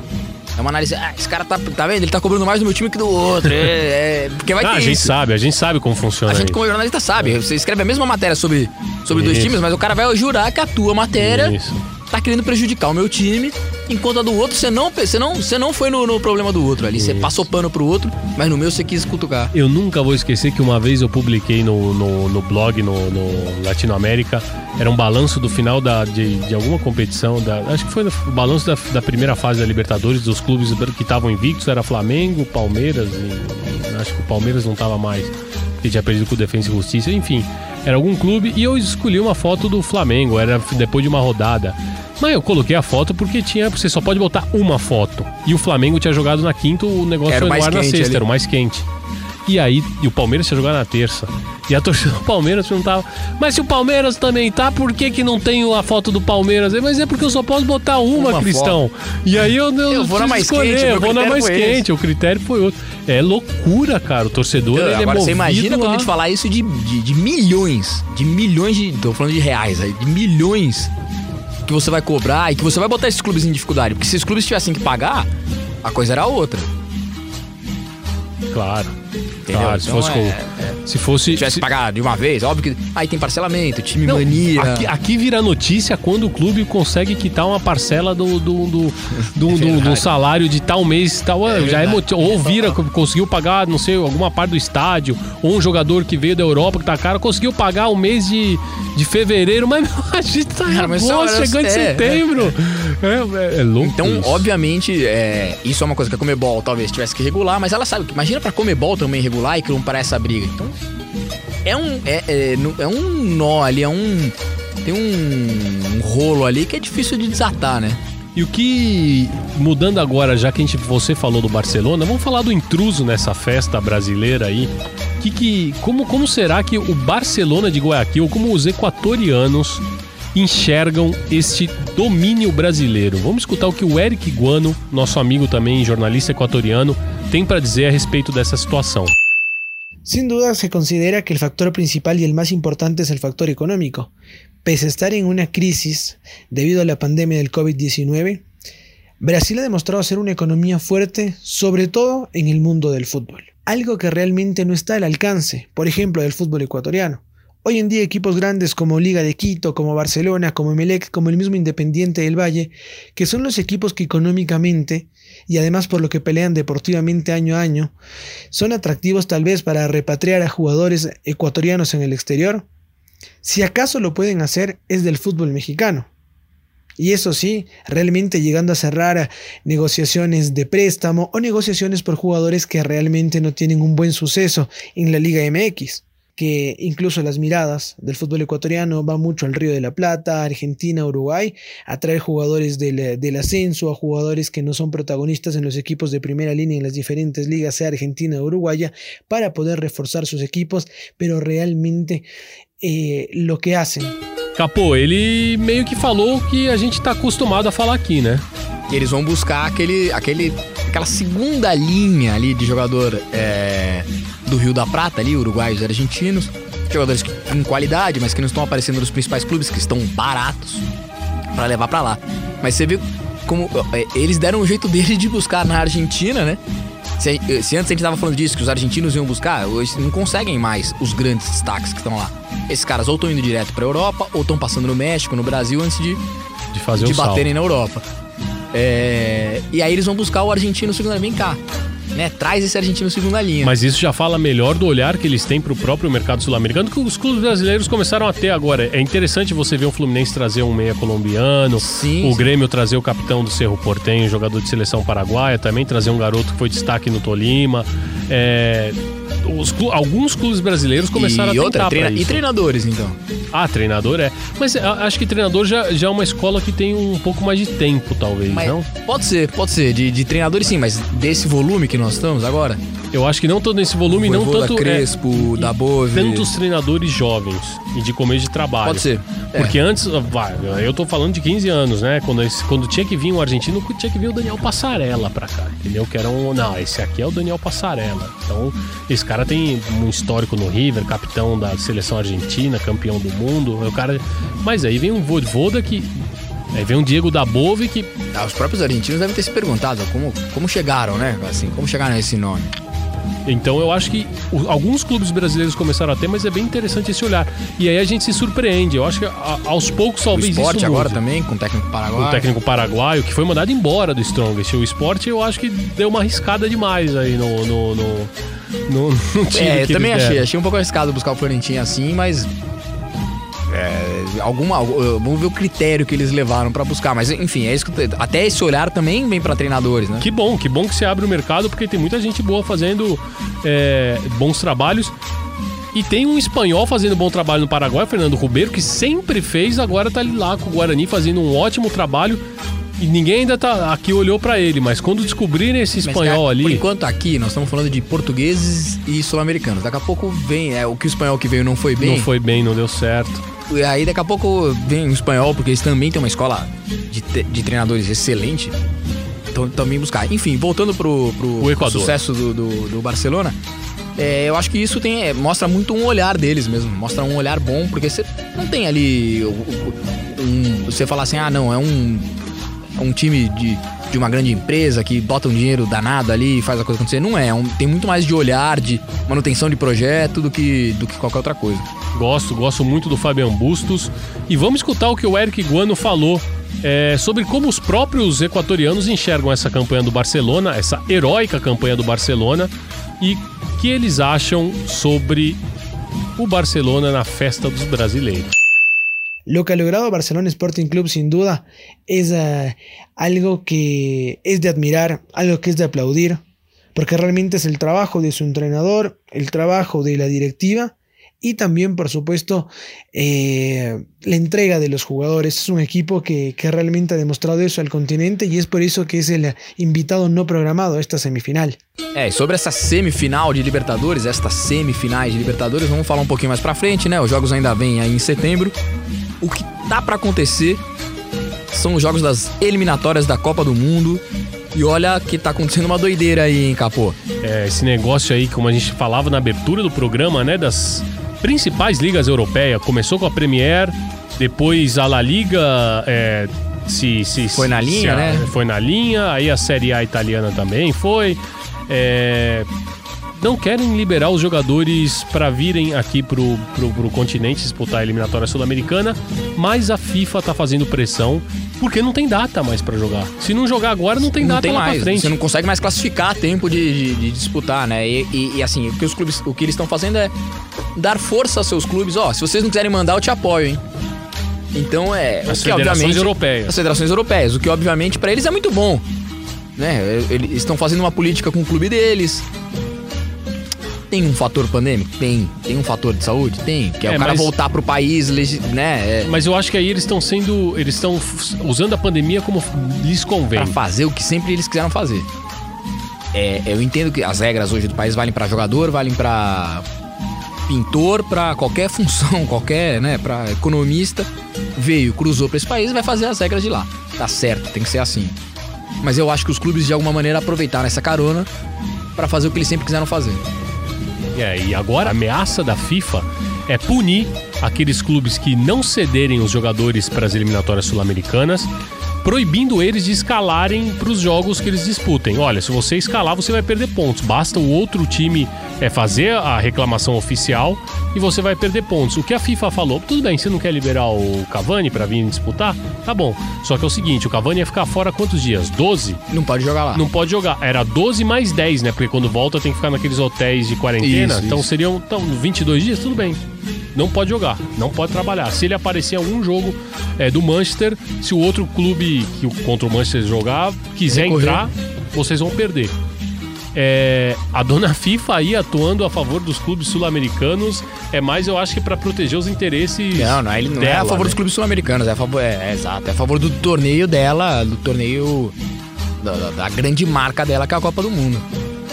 É uma análise. Ah, esse cara tá. Tá vendo? Ele tá cobrando mais do meu time que do outro. É. é- porque vai Ah, ter a gente isso. sabe, a gente sabe como funciona A gente, isso. como jornalista, sabe. Você escreve a mesma matéria sobre, sobre dois times, mas o cara vai jurar que a tua matéria Isso. tá querendo prejudicar o meu time, enquanto a do outro você não, você não, você não foi no, no problema do outro ali. Você passou pano pro outro, mas no meu você quis cutucar. Eu nunca vou esquecer que uma vez eu publiquei no, no, no blog no, no Latinoamérica, era um balanço do final da, de, de alguma competição, da, acho que foi o balanço da, da primeira fase da Libertadores, dos clubes que estavam invictos, era Flamengo, Palmeiras, e acho que o Palmeiras não estava mais, porque tinha perdido com o Defensa e Justiça, enfim, era algum clube e eu escolhi uma foto do Flamengo, era depois de uma rodada. Mas eu coloquei a foto porque tinha. Você só pode botar uma foto. E o Flamengo tinha jogado na quinta, o negócio Era foi no ar na sexta, ali. era o mais quente. E aí, e o Palmeiras tinha jogado na terça. E a torcida do Palmeiras perguntava, mas se o Palmeiras também tá, por que, que não tem a foto do Palmeiras? Mas é porque eu só posso botar uma, Uma Cristão. E aí eu, eu, Eu vou na mais escolher, quente, eu vou na mais quente, o critério foi outro. É loucura, cara. O torcedor ele é Agora você movido imagina quando a- a gente falar isso de, de, de milhões, de milhões de. tô falando de reais aí, de milhões que você vai cobrar e que você vai botar esses clubes em dificuldade. Porque se os clubes tivessem que pagar, a coisa era outra. Claro. Entendeu? Claro, se Então, fosse com- é- Se fosse. Se tivesse que pagar de uma vez, óbvio que. Aí tem parcelamento, time Não, mania. Aqui, aqui vira notícia quando o clube consegue quitar uma parcela do, do, do, do, do- do salário de tal mês tal. ah, já é moti- ou vira, conseguiu pagar, não sei, alguma parte do estádio, ou um jogador que veio da Europa que tá caro, conseguiu pagar o mês de, de fevereiro, mas meu, a gente tá Cara, mas agosto, chegando em é, setembro. É, é, é louco. Então, isso. obviamente, é, isso é uma coisa que a Comebol talvez tivesse que regular, mas ela sabe que imagina pra Comebol também regular e que não para essa briga. Então, é um é, é, é um nó ali, é um tem um, um rolo ali que é difícil de desatar, né? E o que, mudando agora, já que a gente, você falou do Barcelona, vamos falar do intruso nessa festa brasileira aí. Que, que, como, como será que o Barcelona de Guayaquil, como os equatorianos, enxergam este domínio brasileiro? Vamos escutar o que o Eric Guano, nosso amigo também, jornalista equatoriano, tem para dizer a respeito dessa situação. Sin duda se considera que el factor principal y el más importante es el factor económico. Pese a estar en una crisis debido a la pandemia del COVID-19, Brasil ha demostrado ser una economía fuerte, sobre todo en el mundo del fútbol. Algo que realmente no está al alcance, por ejemplo, del fútbol ecuatoriano. Hoy en día equipos grandes como Liga de Quito, como Barcelona, como Emelec, como el mismo Independiente del Valle, que son los equipos que económicamente y además por lo que pelean deportivamente año a año, son atractivos tal vez para repatriar a jugadores ecuatorianos en el exterior. Si acaso lo pueden hacer es del fútbol mexicano. Y eso sí, realmente llegando a cerrar negociaciones de préstamo o negociaciones por jugadores que realmente no tienen un buen suceso en la Liga MX que incluso las miradas del fútbol ecuatoriano van mucho al Río de la Plata, Argentina, Uruguay, a traer jugadores del, del ascenso, a jugadores que no son protagonistas en los equipos de primera línea en las diferentes ligas, sea Argentina o Uruguaya, para poder reforzar sus equipos, pero realmente eh, lo que hacen. Capô, ele meio que falou que a gente tá acostumado a falar aqui, né? E eles vão buscar aquele, aquele, aquela segunda linha ali de jogador é, do Rio da Prata, ali, uruguaios e argentinos. Jogadores com qualidade, mas que não estão aparecendo nos principais clubes, que estão baratos pra levar pra lá. Mas você viu como é, eles deram um jeito deles de buscar na Argentina, né? Se, se antes a gente tava falando disso, que os argentinos iam buscar, hoje não conseguem mais os grandes destaques que estão lá. Esses caras ou estão indo direto pra Europa, ou estão passando no México, no Brasil, antes de, De fazer de o salto. baterem na Europa. É, e aí eles vão buscar o argentino segunda linha. Vem cá, né? Traz esse argentino segunda linha. Mas isso já fala melhor do olhar que eles têm pro próprio mercado sul-americano que os clubes brasileiros começaram a ter agora. É interessante você ver o Fluminense trazer um meia colombiano, o sim. Grêmio trazer o capitão do Cerro Portenho, jogador de seleção paraguaia, também trazer um garoto que foi destaque no Tolima. É, os alguns clubes brasileiros começaram e a outra, treina- e treinadores, então. Ah, treinador é. Mas acho que treinador já, já é uma escola que tem um pouco mais de tempo, talvez, Mas não? pode ser, pode ser. De, de treinadores sim, mas desse volume que nós estamos agora. Eu acho que não todo nesse volume, não tanto. é, Crespo, da Bove. tantos treinadores jovens e de começo de trabalho. Pode ser. É. Porque antes, vai, eu tô falando de 15 anos, né? Quando, quando tinha que vir um argentino, tinha que vir o Daniel Passarella pra cá, entendeu? Que era um. Não, esse aqui é o Daniel Passarella. Então, esse cara tem um histórico no River, capitão da seleção argentina, campeão do mundo. O cara. Mas aí vem um Voivoda que. Aí vem um Diego da Bove que. Ah, os próprios argentinos devem ter se perguntado como, como chegaram, né? Assim, como chegaram a esse nome. Então eu acho que o- alguns clubes brasileiros começaram a ter, mas é bem interessante esse olhar. E aí a gente se surpreende. Eu acho que a- aos poucos O talvez esporte isso agora mude. também, com o técnico paraguaio. o técnico paraguaio, que foi mandado embora do Strongest. O esporte eu acho que deu uma arriscada demais aí no, no, no, no, no time É, eu também achei. Achei um pouco arriscado buscar o Florentino assim, mas. Alguma, vamos ver o critério que eles levaram pra buscar. Mas enfim, é isso que, até esse olhar também vem pra treinadores, né? Que bom, que bom que você abre o mercado, porque tem muita gente boa fazendo é, bons trabalhos. E tem um espanhol fazendo bom trabalho no Paraguai, Fernando Ribeiro, que sempre fez, agora tá lá com o Guarani fazendo um ótimo trabalho. E ninguém ainda tá aqui olhou pra ele, mas quando descobrirem esse Mas, espanhol cara, ali. Por enquanto aqui, nós estamos falando de portugueses e sul-americanos. Daqui a pouco vem. É, o que o espanhol que veio não foi bem. Não foi bem, não deu certo. E aí daqui a pouco vem o espanhol, porque eles também têm uma escola de, de treinadores excelente. Então também buscar. Enfim, voltando pro, pro, O pro sucesso do, do, do Barcelona, é, eu acho que isso tem, é, mostra muito um olhar deles mesmo. Mostra um olhar bom, porque você não tem ali o- um, você falar assim, ah não, é um, um time de, de uma grande empresa que bota um dinheiro danado ali e faz a coisa acontecer. Não é, é um- tem muito mais de olhar, de manutenção de projeto do que, do que qualquer outra coisa. Gosto, gosto muito do Fabian Bustos. E vamos escutar o que o Eric Guano falou é, sobre como os próprios equatorianos enxergam essa campanha do Barcelona, essa heróica campanha do Barcelona, e que eles acham sobre o Barcelona na festa dos brasileiros. Lo que ha logrado Barcelona Sporting Club sin duda es eh, algo que es de admirar, algo que es de aplaudir, porque realmente es el trabajo de su entrenador, el trabajo de la directiva y también, por supuesto, eh, la entrega de los jugadores. Es un equipo que, que realmente ha demostrado eso al continente y es por eso que es el invitado no programado a esta semifinal. É, e sobre essa semifinal de Libertadores, estas semifinais de Libertadores, vamos falar um pouquinho mais pra frente, né? Os jogos ainda vêm aí em setembro. O que tá pra acontecer são os jogos das eliminatórias da Copa do Mundo. E olha que tá acontecendo uma doideira aí, hein, Capô? É, esse negócio aí, como a gente falava na abertura do programa, né, das principais ligas europeias. Começou com a Premier, depois a La Liga é, se, se Foi na linha, se- né? Foi na linha, aí a Série A italiana também foi. É, não querem liberar os jogadores para virem aqui pro, pro, pro continente disputar a eliminatória sul-americana, mas a FIFA tá fazendo pressão porque não tem data mais para jogar. Se não jogar agora, não tem não data tem mais. pra frente. Você não consegue mais classificar tempo de, de- de disputar, né? E, e- e, assim, o que os clubes, o que eles estão fazendo é dar força aos seus clubes. Ó, se vocês não quiserem mandar, eu te apoio, hein? Então é. As o que, federações europeias. As federações europeias, o que obviamente pra eles é muito bom. Né? Eles estão fazendo uma política com o clube deles. Tem um fator pandêmico? Tem. Tem um fator de saúde? Tem. Que é, É, o cara mas- voltar pro país, né? É, Mas eu acho que aí eles estão sendo. Eles estão usando a pandemia como lhes convém. pra fazer o que sempre eles quiseram fazer. É, eu entendo que as regras hoje do país valem pra jogador, valem pra pintor, pra qualquer função, qualquer, né, para economista, veio, cruzou pra esse país, vai fazer as regras de lá. Tá certo, tem que ser assim. Mas eu acho que os clubes de alguma maneira aproveitaram essa carona pra fazer o que eles sempre quiseram fazer. É, e agora a ameaça da FIFA é punir aqueles clubes que não cederem os jogadores para as eliminatórias sul-americanas, proibindo eles de escalarem para os jogos que eles disputem. Olha, se você escalar, você vai perder pontos. Basta o outro time é, fazer a reclamação oficial e você vai perder pontos. O que a FIFA falou, tudo bem, você não quer liberar o Cavani para vir disputar? Tá bom. Só que é o seguinte, o Cavani ia ficar fora quantos dias? 12? Não pode jogar lá. Não pode jogar. Era 12 mais 10, né? Porque quando volta tem que ficar naqueles hotéis de quarentena. Isso, então isso. seriam então, 22 dias, tudo bem. Não pode jogar, não pode trabalhar. Se ele aparecer em algum jogo é, do Manchester, se o outro clube que o- contra o Manchester jogar quiser Recorrer. entrar, vocês vão perder. É, a dona FIFA aí atuando a favor dos clubes sul-americanos é mais, eu acho que para proteger os interesses. Não, não, ele não é dela, a favor né? dos clubes sul-americanos, é a favor, é, é exato, é a favor do torneio dela, do torneio da, da- da grande marca dela, que é a Copa do Mundo.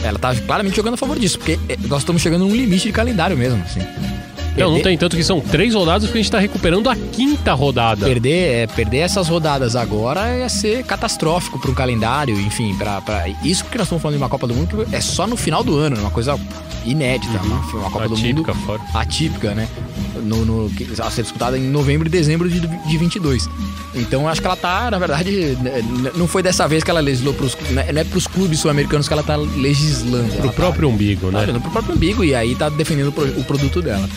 Ela tá claramente jogando a favor disso, porque é, nós estamos chegando num limite de calendário mesmo, assim. Não, não Perder- tem tanto que são três rodadas porque a gente tá recuperando a quinta rodada. Perder, é, perder essas rodadas agora ia ser catastrófico para um calendário, enfim, para isso porque nós estamos falando de uma Copa do Mundo que é só no final do ano, uma coisa inédita, uma, uma Copa do Uhum. Atípica, Mundo fora. atípica, né? No, no, que a ser disputada em novembro e dezembro de, de 22. Então eu acho que ela tá, na verdade, né, não foi dessa vez que ela legislou pros, não é- não pros clubes sul-americanos que ela tá legislando. Pro ela tá próprio umbigo, né? olhando pro próprio umbigo e aí tá defendendo o produto dela.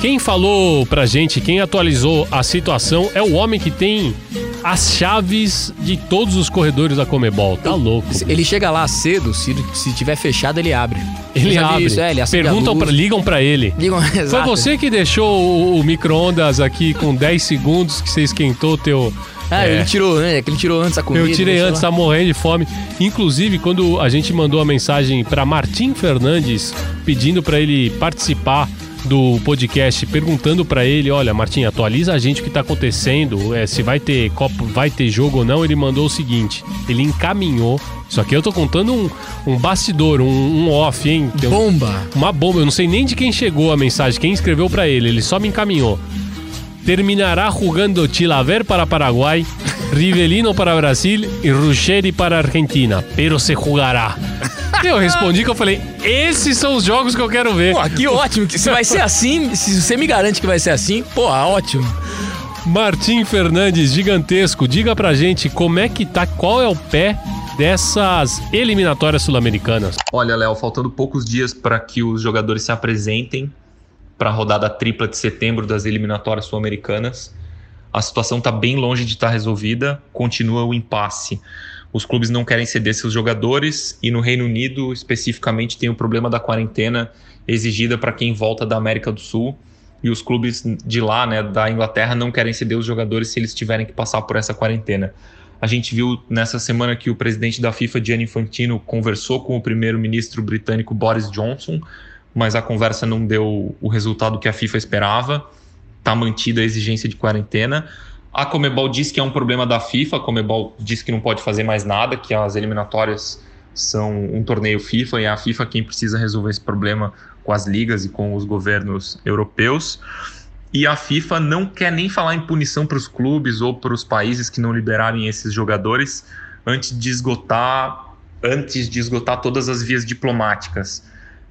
Quem falou pra gente, quem atualizou a situação é o homem que tem as chaves de todos os corredores da Comebol. Tá louco. Ele chega lá cedo, se, se tiver fechado, ele abre. Ele abre. Isso, é, ele Perguntam pra, ligam pra ele. Ligam, Foi você que deixou o, o micro-ondas aqui com 10 segundos que você esquentou o teu. Ah, é, ele tirou, né? Que ele tirou antes a comida. Eu tirei antes, lá. tá morrendo de fome. Inclusive, quando a gente mandou a mensagem pra Martim Fernandes pedindo pra ele participar do podcast, perguntando pra ele, olha, Martim, atualiza a gente o que tá acontecendo, é, se vai ter copo, vai ter jogo ou não, ele mandou o seguinte, ele encaminhou, isso aqui eu tô contando um, um bastidor, um, um off, hein? Tem um- Bomba! uma bomba, eu não sei nem de quem chegou a mensagem, quem escreveu pra ele, ele só me encaminhou. Terminará jugando Chilaver para Paraguai, Rivelino para Brasil e Ruggeri para Argentina, pero se jugará. Eu respondi que eu falei, esses são os jogos que eu quero ver. Pô, que ótimo. que Se vai ser assim, se você me garante que vai ser assim, pô, ótimo. Martim Fernandes, gigantesco, diga pra gente como é que tá, qual é o pé dessas eliminatórias sul-americanas. Olha, Léo, faltando poucos dias para que os jogadores se apresentem para a rodada tripla de setembro das eliminatórias sul-americanas. A situação está bem longe de estar resolvida, continua o impasse. Os clubes não querem ceder seus jogadores e no Reino Unido, especificamente, tem o problema da quarentena exigida para quem volta da América do Sul. E os clubes de lá, né, da Inglaterra, não querem ceder os jogadores se eles tiverem que passar por essa quarentena. A gente viu nessa semana que o presidente da FIFA, Gianni Infantino, conversou com o primeiro-ministro britânico Boris Johnson, mas a conversa não deu o resultado que a FIFA esperava. Está mantida a exigência de quarentena. A Comebol diz que é um problema da FIFA, a Comebol diz que não pode fazer mais nada, que as eliminatórias são um torneio FIFA e é a FIFA quem precisa resolver esse problema com as ligas e com os governos europeus. E a FIFA não quer nem falar em punição para os clubes ou para os países que não liberarem esses jogadores antes de esgotar, antes de esgotar todas as vias diplomáticas.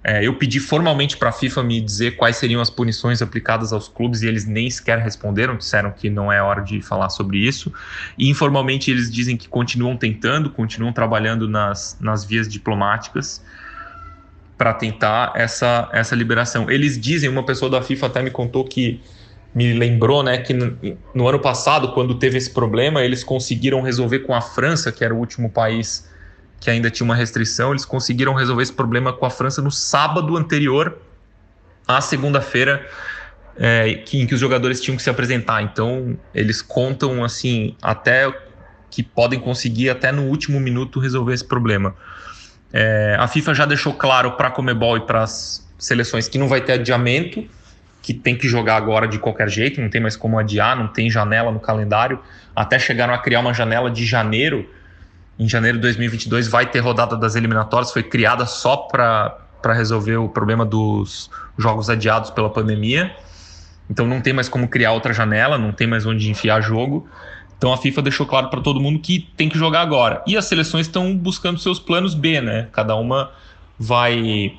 É, eu pedi formalmente para a FIFA me dizer quais seriam as punições aplicadas aos clubes e eles nem sequer responderam, disseram que não é hora de falar sobre isso. E informalmente eles dizem que continuam tentando, continuam trabalhando nas, nas vias diplomáticas para tentar essa, essa liberação. Eles dizem, uma pessoa da FIFA até me contou que me lembrou, né, que no, no ano passado, quando teve esse problema, eles conseguiram resolver com a França, que era o último país que ainda tinha uma restrição, eles conseguiram resolver esse problema com a França no sábado anterior à segunda-feira é, que, em que os jogadores tinham que se apresentar. Então, eles contam assim até que podem conseguir até no último minuto resolver esse problema. É, a FIFA já deixou claro para a Comebol e para as seleções que não vai ter adiamento, que tem que jogar agora de qualquer jeito, não tem mais como adiar, não tem janela no calendário. Até chegaram a criar uma janela de janeiro. Em janeiro de 2022 vai ter rodada das eliminatórias, foi criada só para resolver o problema dos jogos adiados pela pandemia. Então não tem mais como criar outra janela, não tem mais onde enfiar jogo. Então a FIFA deixou claro para todo mundo que tem que jogar agora. E as seleções estão buscando seus planos B, né? Cada uma vai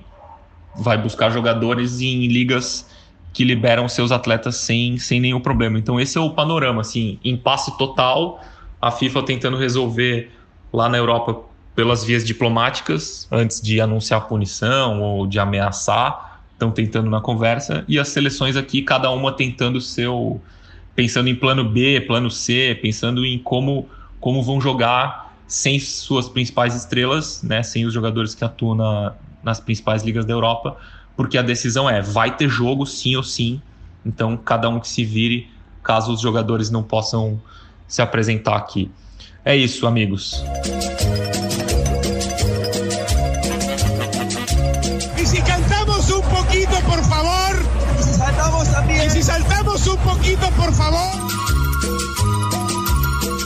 vai buscar jogadores em ligas que liberam seus atletas sem, sem nenhum problema. Então esse é o panorama, assim, impasse total, a FIFA tentando resolver lá na Europa pelas vias diplomáticas, antes de anunciar punição ou de ameaçar, estão tentando na conversa, e as seleções aqui, cada uma tentando seu pensando em plano B, plano C, pensando em como, como vão jogar sem suas principais estrelas, né, sem os jogadores que atuam na, nas principais ligas da Europa, porque a decisão é vai ter jogo sim ou sim, então cada um que se vire caso os jogadores não possam se apresentar aqui. É isso, amigos. Y si cantamos un poquito, por favor. Y si saltamos también. Y si saltamos un poquito, por favor.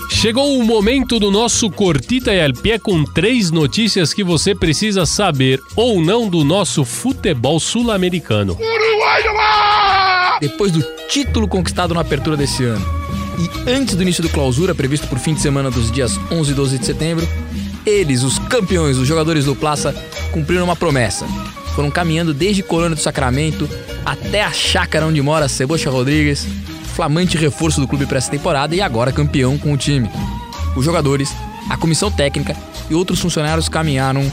Chegou o momento do nosso Cortita e al Pé com três notícias que você precisa saber ou não do nosso futebol sul-americano. Depois do título conquistado na apertura desse ano e antes do início do clausura, previsto por fim de semana dos dias 11 e 12 de setembro, eles, os campeões, os jogadores do Plaça, cumpriram uma promessa. Foram caminhando desde Colônia do Sacramento até a chácara onde mora Cebocha Rodrigues, flamante reforço do clube para essa temporada e agora campeão com o time. Os jogadores, a comissão técnica e outros funcionários caminharam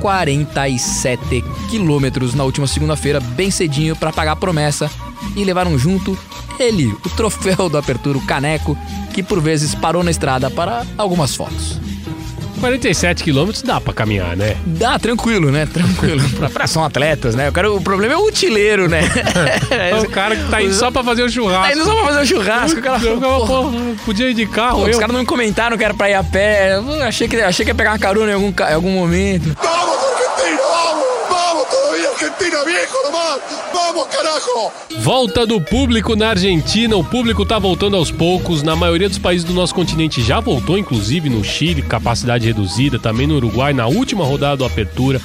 47 quilômetros na última segunda-feira, bem cedinho, para pagar a promessa e levaram junto ele, o troféu do Apertura, o caneco, que por vezes parou na estrada para algumas fotos. 47 quilômetros dá pra caminhar, né? Dá, tranquilo, né? Tranquilo. pra, pra são atletas, né? O, cara, o problema é o utileiro, né? É o cara que tá indo só pra fazer o churrasco. Tá indo só pra fazer o churrasco. O cara, Eu- eu- porra. porra, podia ir de carro, Pô, eu. os caras não me comentaram que era pra ir a pé. Eu achei que, achei que ia pegar uma carona em algum, em algum momento. ¡Vamos, Argentina! ¡Vamos! ¡Vamos todavía, Argentina, viejo nomás! ¡Vamos, carajo! Volta do público na Argentina. O público tá voltando aos poucos. Na maioria dos países do nosso continente já voltou, inclusive no Chile, capacidade reduzida, também no Uruguai, na última rodada do Apertura.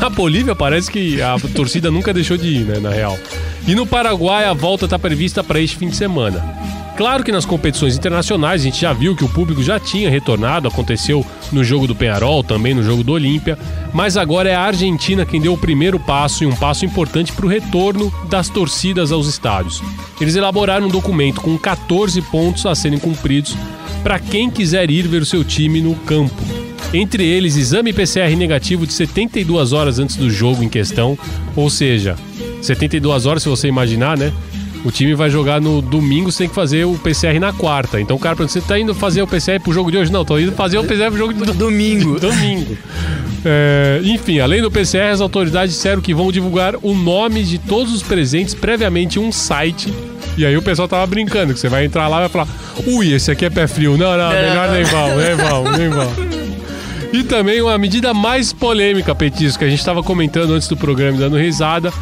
Na Bolívia parece que a torcida nunca deixou de ir, né, na real. E no Paraguai a volta tá prevista para este fim de semana. Claro que nas competições internacionais a gente já viu que o público já tinha retornado, aconteceu no jogo do Penharol, também no jogo do Olímpia, mas agora é a Argentina quem deu o primeiro passo e um passo importante para o retorno das torcidas aos estádios. Eles elaboraram um documento com 14 pontos a serem cumpridos para quem quiser ir ver o seu time no campo. Entre eles, exame PCR negativo de 72 horas antes do jogo em questão, ou seja, 72 horas se você imaginar, né? O time vai jogar no domingo, você tem que fazer o PCR na quarta. Então o cara pergunta, você tá indo fazer o PCR pro jogo de hoje? Não, tô indo fazer o PCR pro jogo de domingo. domingo. É, enfim, além do PCR, as autoridades disseram que vão divulgar o nome de todos os presentes previamente em um site. E aí o pessoal tava brincando, que você vai entrar lá e vai falar, ui, esse aqui é pé frio. Não, não, melhor nem vão, nem vão, nem vão. E também uma medida mais polêmica, Petisco, que a gente estava comentando antes do programa, dando risada.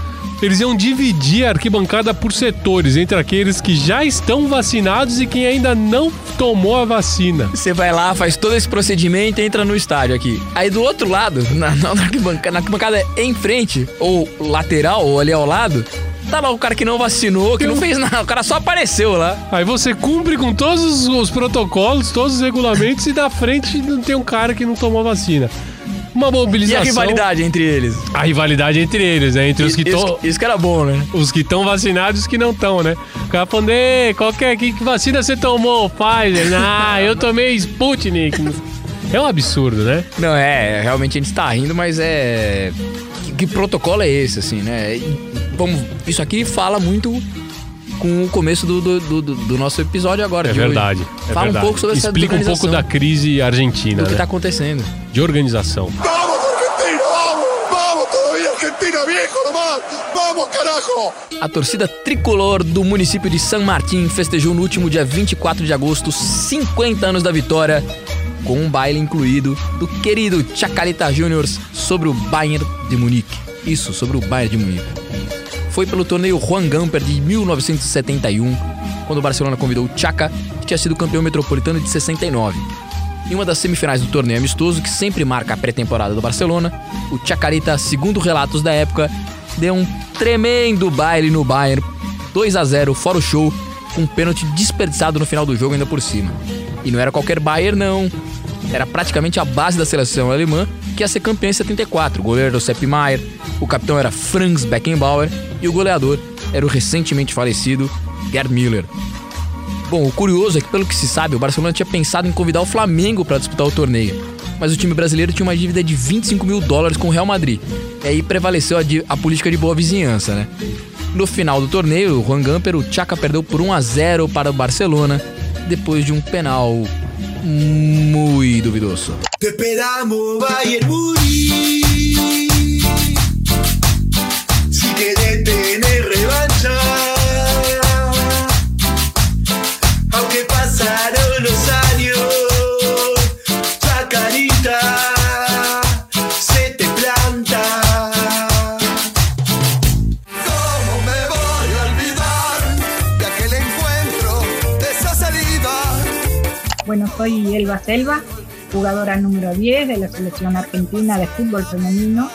Eles iam dividir a arquibancada por setores, entre aqueles que já estão vacinados e quem ainda não tomou a vacina. Você vai lá, faz todo esse procedimento e entra no estádio aqui. Aí do outro lado, na, na, arquibancada, na arquibancada em frente, ou lateral, ou ali ao lado, tá lá o cara que não vacinou, que não fez nada. O cara só apareceu lá. Aí você cumpre com todos os, os protocolos, todos os regulamentos e na frente não tem um cara que não tomou a vacina. Uma E mobilização. a rivalidade entre eles? A rivalidade entre eles, né? Entre os que estão. Isso que era bom, né? Os que estão vacinados e os que não estão, né? O cara falando, "Ei, qualquer que que vacina você tomou? Pfizer? Ah, eu tomei Sputnik. É um absurdo, né? Não, é, realmente a gente tá rindo, mas é. Que, que protocolo é esse, assim, né? E, Vamos, isso aqui fala muito com o começo do, do, do- do nosso episódio agora. É de hoje. verdade. é Fala verdade. um pouco sobre essa Explica um pouco da crise argentina, do que né? tá acontecendo. De organização. ¡Vamos, Argentina! ¡Vamos! ¡Vamos todavía, Argentina, viejo nomás! ¡Vamos, carajo! A torcida tricolor do município de San Martín festejou no último dia 24 de agosto 50 anos da vitória com um baile incluído do querido Chacarita Juniors sobre o Bayern de Munique. Isso, sobre o Bayern de Munique. Foi pelo torneio Juan Gamper de 1971, quando o Barcelona convidou o Chaca, que tinha sido campeão metropolitano de 69. Em uma das semifinais do torneio amistoso, que sempre marca a pré-temporada do Barcelona, o Chacarita, segundo relatos da época, deu um tremendo baile no Bayern, 2 a 0 fora o show, com um pênalti desperdiçado no final do jogo ainda por cima. E não era qualquer Bayern, não. Era praticamente a base da seleção alemã, que ia ser campeã em 74. O goleiro era o Sepp Maier, o capitão era Franz Beckenbauer e o goleador era o recentemente falecido Gerd Müller. Bom, o curioso é que, pelo que se sabe, o Barcelona tinha pensado em convidar o Flamengo para disputar o torneio, mas o time brasileiro tinha uma dívida de 25 mil dólares com o Real Madrid. E aí prevaleceu a, a política de boa vizinhança, né? No final do torneio, o Juan Gamper, o Chaka perdeu por 1 a 0 para o Barcelona, depois de um penal muito duvidoso. Te esperamos, Bayern Múnich. Si querés tener revancha. Bueno, soy Elba Selva, jugadora número 10 de la selección argentina de fútbol femenino,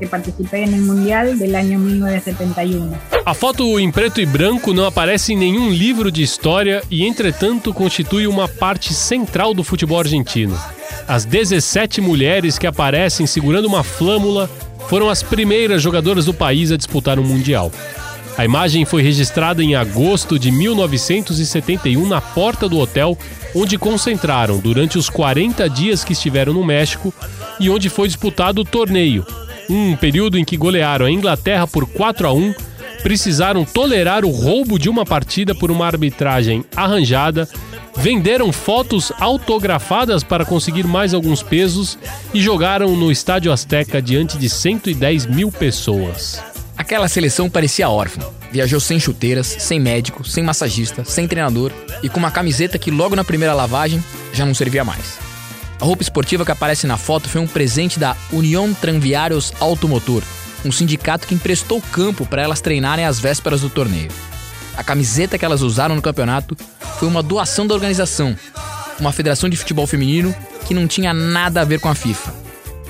que participé en el Mundial del año 1971. A foto em preto e branco não aparece em nenhum livro de história e, entretanto, constitui uma parte central do futebol argentino. As 17 mulheres que aparecem segurando uma flâmula foram as primeiras jogadoras do país a disputar um Mundial. A imagem foi registrada em agosto de 1971 na porta do hotel onde concentraram durante os 40 dias que estiveram no México e onde foi disputado o torneio, um período em que golearam a Inglaterra por 4 a 1, precisaram tolerar o roubo de uma partida por uma arbitragem arranjada, venderam fotos autografadas para conseguir mais alguns pesos e jogaram no Estádio Azteca diante de 110 mil pessoas. Aquela seleção parecia órfã. Viajou sem chuteiras, sem médico, sem massagista, sem treinador e com uma camiseta que logo na primeira lavagem já não servia mais. A roupa esportiva que aparece na foto foi um presente da União Tranviários Automotor, um sindicato que emprestou campo para elas treinarem às vésperas do torneio. A camiseta que elas usaram no campeonato foi uma doação da organização, uma federação de futebol feminino que não tinha nada a ver com a FIFA,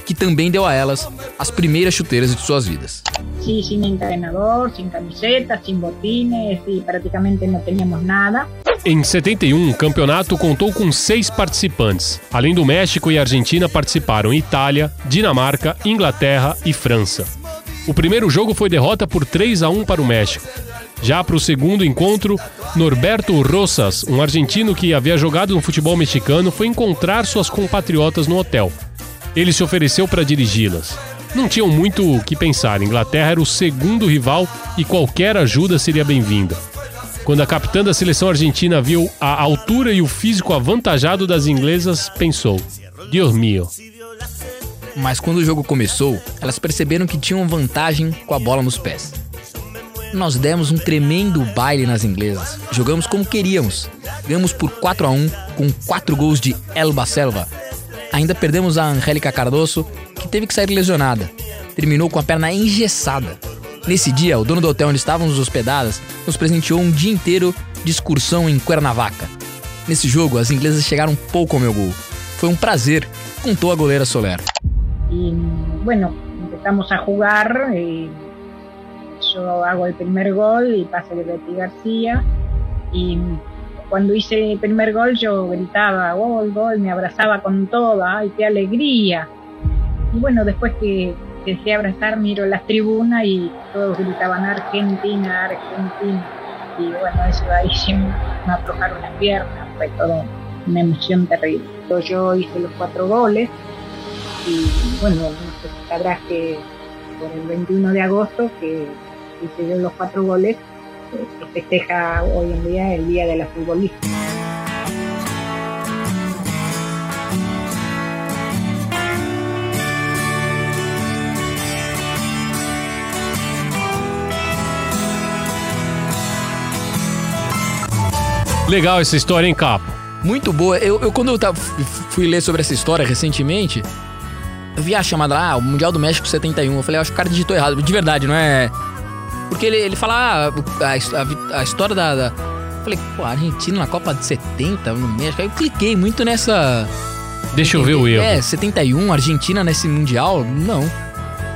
que também deu a elas as primeiras chuteiras de suas vidas. Sí, sin entrenador, sin camiseta, sin botines y prácticamente no teníamos nada. Em 71, o campeonato contou com seis participantes. Além do México e Argentina, participaram Itália, Dinamarca, Inglaterra e França. O primeiro jogo foi derrota por 3 a 1 para o México. Já para o segundo encontro, Norberto Rosas, um argentino que havia jogado no futebol mexicano, foi encontrar suas compatriotas no hotel. Ele se ofereceu para dirigi-las. Não tinham muito o que pensar. Inglaterra era o segundo rival e qualquer ajuda seria bem-vinda. Quando a capitã da seleção argentina viu a altura e o físico avantajado das inglesas, pensou: Deus mío. Mas quando o jogo começou, elas perceberam que tinham vantagem com a bola nos pés. Nós demos um tremendo baile nas inglesas. Jogamos como queríamos. Ganhamos por 4 a 1 com 4 gols de Elba Selva. Ainda perdemos a Angélica Cardoso, que teve que sair lesionada. Terminou com a perna engessada. Nesse dia, o dono do hotel onde estávamos hospedadas nos presenteou um dia inteiro de excursão em Cuernavaca. Nesse jogo, as inglesas chegaram pouco ao meu gol. Foi um prazer, contou a goleira Soler. Y bueno, empezamos a jugar. eh, yo hago el primer gol y pasa de Betty García. Y cuando hice el primer gol, yo gritaba gol, gol, me abrazaba con toda. ¡Ay, qué alegría! Y bueno, después que que dejé abrazar, miro las tribunas y todos gritaban Argentina, Argentina. Y bueno, eso ahí sí me me aflojaron las piernas, fue todo una emoción terrible. Yo hice los cuatro goles y bueno, no sé si sabrás que por el 21 de agosto que hice yo los cuatro goles, eh, se festeja hoy en día el Día de la Futbolista. Legal essa história, hein, Capo? Muito boa. Eu, eu quando eu tava- fui ler sobre essa história recentemente, eu vi a chamada lá, ah, o Mundial do México 71. Eu falei, acho que o cara digitou errado. De verdade, não é. Porque ele, ele fala ah, a, a a história da, da- falei, pô, a Argentina na Copa de 70, no México. Aí eu cliquei muito nessa. Deixa eu ver o erro. É, 71, Argentina nesse Mundial? Não.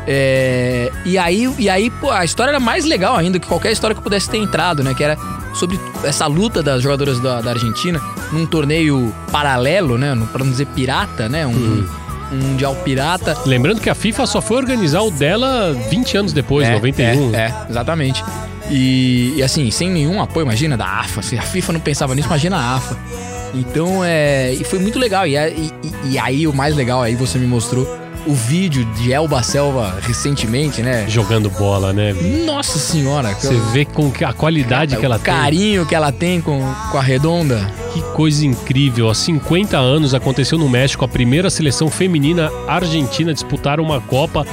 É, e aí, e aí pô, a história era mais legal ainda que qualquer história que pudesse ter entrado, né? Que era sobre essa luta das jogadoras da, da Argentina num torneio paralelo, né? Pra não dizer pirata, né? Um, um mundial pirata. Lembrando que a FIFA só foi organizar o dela 20 anos depois, É, 91. É, é, exatamente. E, e assim, sem nenhum apoio, imagina, da AFA. Se a FIFA não pensava nisso, imagina a AFA. Então, é. E foi muito legal. E, e- e aí, o mais legal, aí você me mostrou o vídeo de Elba Selva recentemente, né? Jogando bola, né? Nossa senhora, Você vê com que a qualidade que ela o tem. carinho que ela tem com, com a redonda. Que coisa incrível. Há 50 anos aconteceu no México a primeira seleção feminina argentina disputar uma Copa.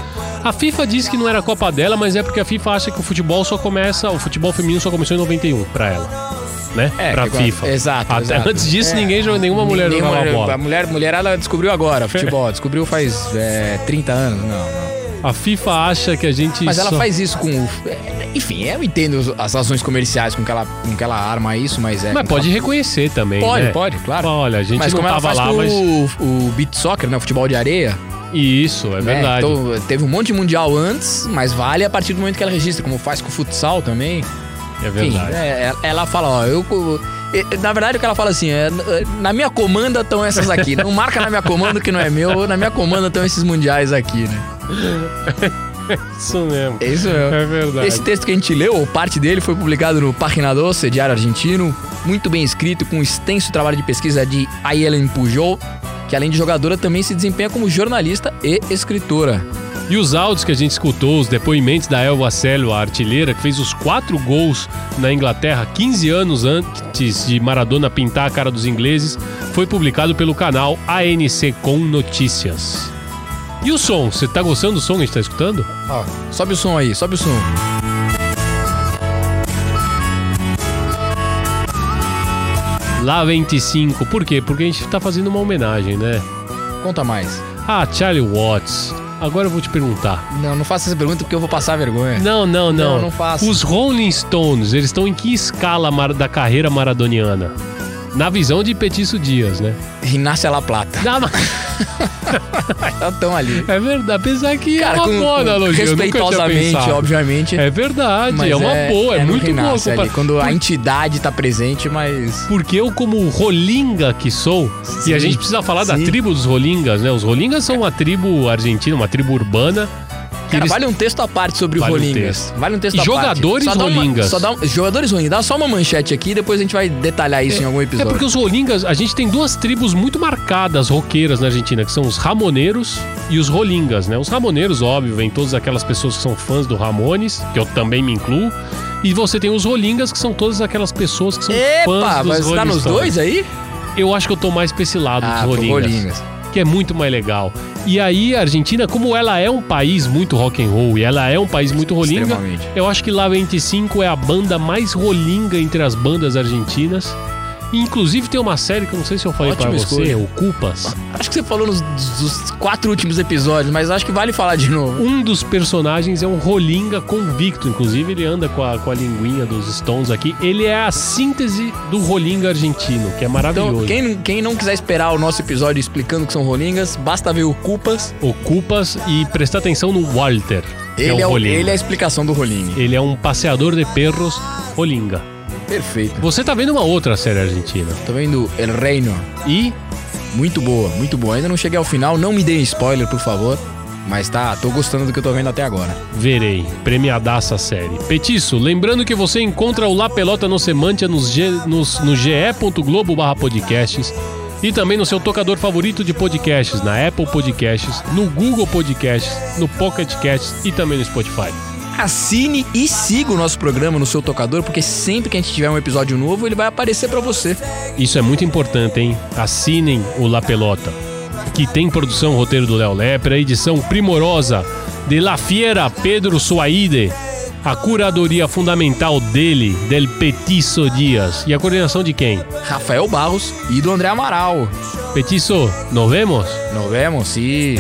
A FIFA diz que não era a Copa dela, mas é porque a FIFA acha que o futebol só começa, o futebol feminino só começou em 91 pra ela. Né? É, pra que- FIFA. Exato. Até exato. antes disso, É. ninguém jogou, nenhuma mulher Nenhuma jogava bola. A mulher, mulher ela descobriu agora futebol. descobriu faz é, 30 anos. Não, não. A FIFA acha que a gente. Mas ela só- faz isso com. é, Enfim, eu entendo as razões comerciais com que ela, com que ela arma isso, mas é. Mas pode reconhecer também. Pode, né? pode, claro. Olha, a gente mas não como ela tava faz lá, mas. o, o beat soccer, né? O futebol de areia. Isso, é né? verdade. Então teve um monte de mundial antes, mas vale a partir do momento que ela registra, como faz com o futsal também. É Enfim, verdade. é, ela- ela fala, ó, eu. é, Na verdade, o que ela fala assim, é, na minha comanda estão essas aqui. Não marca na minha comanda que não é meu, na minha comanda estão esses mundiais aqui, né? Isso mesmo. É isso mesmo. É verdade. Esse texto que a gente leu, ou parte dele, foi publicado no Página Doce, Diário Argentino. Muito bem escrito, com um extenso trabalho de pesquisa de Ayelen Pujol, que além de jogadora também se desempenha como jornalista e escritora. E os áudios que a gente escutou, os depoimentos da Elva Celo, a artilheira, que fez os quatro gols na Inglaterra 15 anos antes de Maradona pintar a cara dos ingleses, foi publicado pelo canal ANC Com Notícias. E o som? Você tá gostando do som que a gente tá escutando? Ó, sobe o som aí, sobe o som. Lá 25. Por quê? Porque a gente tá fazendo uma homenagem, né? Conta mais. Ah, Charlie Watts. Agora eu vou te perguntar. Não, não faça essa pergunta porque eu vou passar vergonha. Não, não, não. Não, não faça. Os Rolling Stones, eles estão em que escala da carreira maradoniana? Na visão de Petiço Dias, né? Rinácia La Plata. Não, mas... Estão ali. É verdade, apesar que Cara, é uma com- boa analogia. respeitosamente, obviamente. É verdade, é uma boa, é, no muito boa. Compara- Quando a entidade tá presente, mas. Porque eu, como rolinga que sou, e a Sim, gente precisa falar da sim. tribo dos rolingas, né? Os rolingas são uma tribo argentina, uma tribo urbana. Cara, eles- vale um texto à parte sobre Vale o um Rolingas. texto. vale um texto E à jogadores parte. Uma- rolingas. só dá um- jogadores rolingas. Dá só uma manchete aqui, depois a gente vai detalhar isso em algum É episódio. porque os rolingas, a gente tem duas tribos muito marcadas, roqueiras na Argentina, que são os ramoneiros e os rolingas, né? Os ramoneiros, óbvio, vem todas aquelas pessoas que são fãs do Ramones, que eu também me incluo. E você tem os rolingas, que são todas aquelas pessoas que são fãs Epa, dos mas Rolling tá nos dois aí? Eu acho que eu tô mais pra esse lado Ah, dos rolingas, Rolingas. Que é muito mais legal. E aí, a Argentina, como ela é um país muito rock and roll e ela é um país muito rolinga, eu acho que La 25 é a banda mais rolinga entre as bandas argentinas. Inclusive tem uma série que eu não sei se eu falei Ótima pra você, escolha. o Culpas. Acho que você falou nos dos quatro últimos episódios, mas acho que vale falar de novo. Um dos personagens é um rolinga convicto, inclusive ele anda com a, com a linguinha dos Stones aqui. Ele é a síntese do rolinga argentino, que é maravilhoso. Então, quem, quem não quiser esperar o nosso episódio explicando que são rolingas, basta ver o Culpas. O Culpas e prestar atenção no Walter, que Ele é é, o o- rolinga. ele é a explicação do rolinga. Ele é um passeador de perros rolinga. Perfeito. Você tá vendo uma outra série argentina. Tô vendo El Reino. E? Muito boa, muito boa. Ainda não cheguei ao final, não me deem spoiler, por favor. Mas tá, tô gostando do que eu tô vendo até agora. Verei. Premiadaça a série. Petiço, lembrando que você encontra o La Pelota no Semantia nos G- nos- no ge.globo barra podcasts e também no seu tocador favorito de podcasts, na Apple Podcasts, no Google Podcasts, no Pocket Casts e também no Spotify. Assine e siga o nosso programa no seu tocador, porque sempre que a gente tiver um episódio novo, ele vai aparecer pra você. Isso é muito importante, hein? Assinem o La Pelota, que tem produção roteiro do Léo Lepra, edição primorosa de La Fiera Pedro Suaide, a curadoria fundamental dele, del Petiço Dias. E a coordenação de quem? Rafael Barros e do André Amaral. Petiço, nos vemos? Nos vemos, sim.